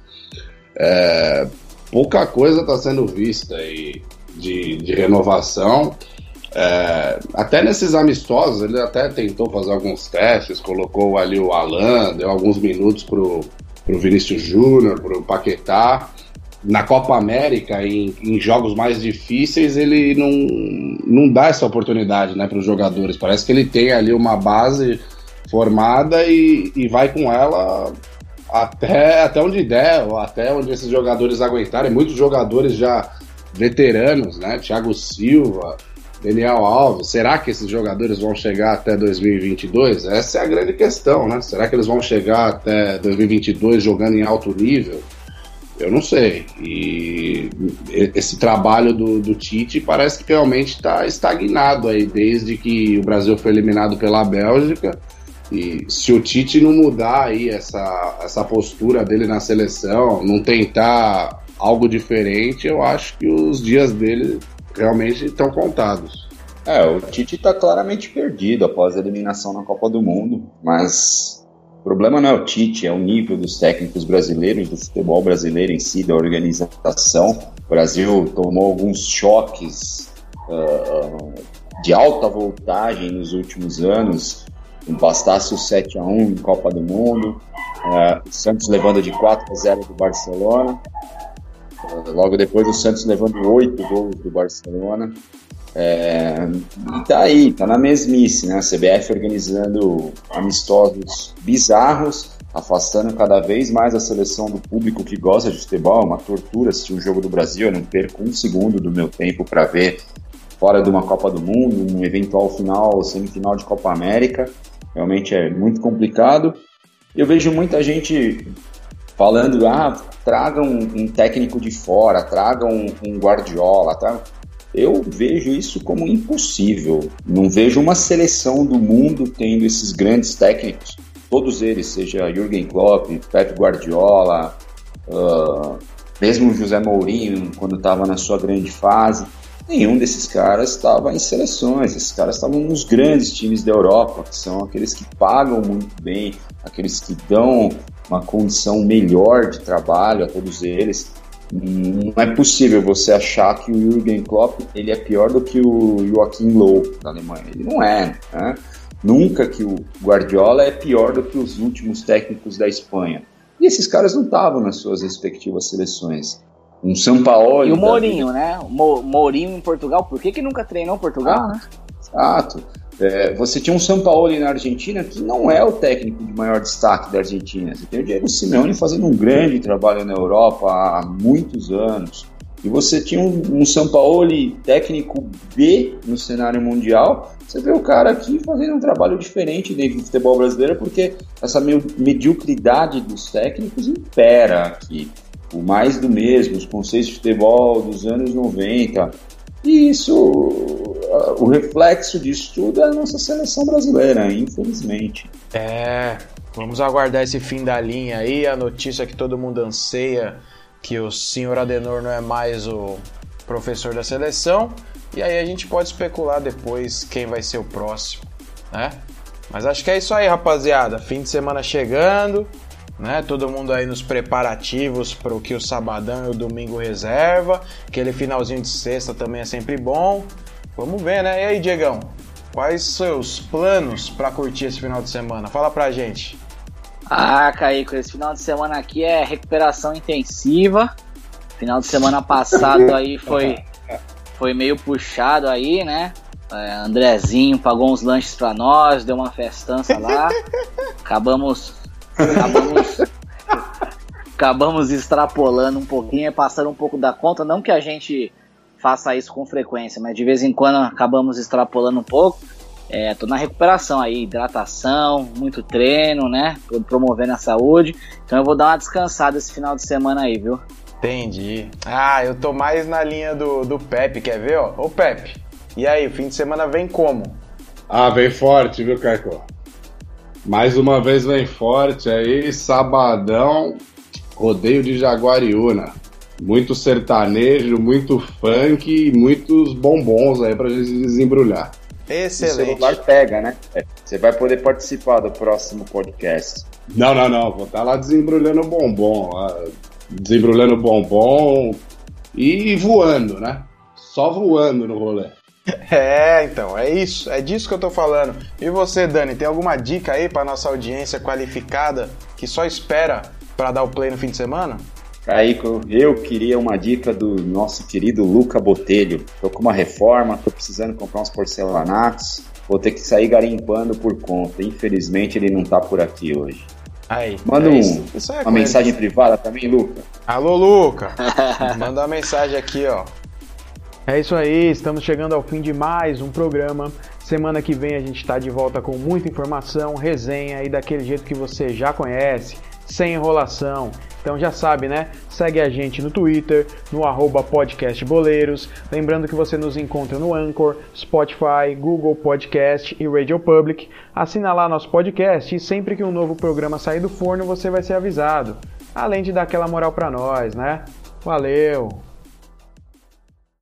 É, pouca coisa está sendo vista aí de, de renovação. É, até nesses amistosos, ele até tentou fazer alguns testes, colocou ali o Alan, deu alguns minutos pro, pro Vinícius Júnior, pro Paquetá na Copa América, em, em, jogos mais difíceis, ele não, não dá essa oportunidade né, para os jogadores. Parece que ele tem ali uma base formada e, e vai com ela até, até onde der, ou até onde esses jogadores aguentarem. Muitos jogadores já veteranos, né? Thiago Silva, Daniel Alves. Será que esses jogadores vão chegar até 2022? Essa é a grande questão, né? Será que eles vão chegar até 2022 jogando em alto nível? Eu não sei. E esse trabalho do, do Tite parece que realmente está estagnado aí, desde que o Brasil foi eliminado pela Bélgica. E se o Tite não mudar aí essa, essa postura dele na seleção, não tentar algo diferente, eu acho que os dias dele realmente estão contados. É, o Tite está claramente perdido após a eliminação na Copa do Mundo, mas o problema não é o Tite, é o nível dos técnicos brasileiros, do futebol brasileiro em si, da organização. O Brasil tomou alguns choques uh, de alta voltagem nos últimos anos. Bastasse o 7 a 1 em Copa do Mundo, uh, Santos levando de 4 a 0 do Barcelona. Uh, logo depois o Santos levando 8 gols do Barcelona. É, e tá aí, tá na mesmice, né? A CBF organizando amistosos bizarros, afastando cada vez mais a seleção do público que gosta de futebol. É uma tortura assistir um jogo do Brasil. Eu não perco um segundo do meu tempo para ver fora de uma Copa do Mundo, um eventual final, semifinal de Copa América. Realmente é muito complicado. Eu vejo muita gente falando, ah, traga um, um técnico de fora, traga um, um Guardiola, tá? Eu vejo isso como impossível. Não vejo uma seleção do mundo tendo esses grandes técnicos, todos eles, seja Jürgen Klopp, Pep Guardiola, uh, mesmo José Mourinho, quando estava na sua grande fase. Nenhum desses caras estava em seleções, esses caras estavam nos grandes times da Europa, que são aqueles que pagam muito bem, aqueles que dão uma condição melhor de trabalho a todos eles. Não é possível você achar que o Jürgen Klopp ele é pior do que o Joachim Low da Alemanha. Ele não é. Né? Nunca que o Guardiola é pior do que os últimos técnicos da Espanha. E esses caras não estavam nas suas respectivas seleções. Um São Paulo. E o Mourinho, né? O Mourinho em Portugal, por que, que nunca treinou Portugal, ah, né? Exato. É, você tinha um São Paulo na Argentina que não é o técnico de maior destaque da Argentina. Você tem o Diego Simeone fazendo um grande trabalho na Europa há muitos anos. E você tinha um, um São Paulo técnico B no cenário mundial. Você vê o cara aqui fazendo um trabalho diferente dentro do futebol brasileiro, porque essa mediocridade dos técnicos impera aqui. O mais do mesmo, os conceitos de futebol dos anos 90, e isso, o reflexo disso tudo é a nossa seleção brasileira, infelizmente. É, vamos aguardar esse fim da linha aí, a notícia que todo mundo anseia, que o senhor Adenor não é mais o professor da seleção, e aí a gente pode especular depois quem vai ser o próximo, né? Mas acho que é isso aí, rapaziada. Fim de semana chegando, né? Todo mundo aí nos preparativos para o que o sabadão e o domingo reserva. Aquele finalzinho de sexta também é sempre bom. Vamos ver, né? E aí, Diegão? Quais seus planos para curtir esse final de semana? Fala pra gente. Ah, Caíco, esse final de semana aqui é recuperação intensiva. Final de semana passado aí foi, foi meio puxado aí, né? É, Andrezinho pagou uns lanches para nós, deu uma festança lá. (laughs) Acabamos Acabamos, acabamos extrapolando um pouquinho, passando um pouco da conta. Não que a gente faça isso com frequência, mas de vez em quando acabamos extrapolando um pouco. É, tô na recuperação aí, hidratação, muito treino, né? Promovendo a saúde. Então eu vou dar uma descansada esse final de semana aí, viu? Entendi. Ah, eu tô mais na linha do, do Pepe, quer ver, ó? Ô Pepe, e aí, o fim de semana vem como? Ah, vem forte, viu, Caco? Mais uma vez vem forte aí, sabadão, rodeio de Jaguariúna. Muito sertanejo, muito funk e muitos bombons aí pra gente desembrulhar. Excelente. O celular pega, né? É, você vai poder participar do próximo podcast. Não, não, não. Vou estar tá lá desembrulhando bombom. Desembrulhando bombom e voando, né? Só voando no rolê. (laughs) É, então, é isso, é disso que eu tô falando. E você, Dani, tem alguma dica aí para nossa audiência qualificada que só espera para dar o play no fim de semana? Aí eu queria uma dica do nosso querido Luca Botelho. Tô com uma reforma, tô precisando comprar uns porcelanatos, vou ter que sair garimpando por conta. Infelizmente ele não tá por aqui hoje. Aí, Manda é um, isso. Isso é uma mensagem privada também, Luca. Alô, Luca. (laughs) Manda uma mensagem aqui, ó. É isso aí, estamos chegando ao fim de mais um programa. Semana que vem a gente está de volta com muita informação, resenha e daquele jeito que você já conhece, sem enrolação. Então já sabe, né? Segue a gente no Twitter, no podcastboleiros. Lembrando que você nos encontra no Anchor, Spotify, Google Podcast e Radio Public. Assina lá nosso podcast e sempre que um novo programa sair do forno você vai ser avisado. Além de dar aquela moral para nós, né? Valeu!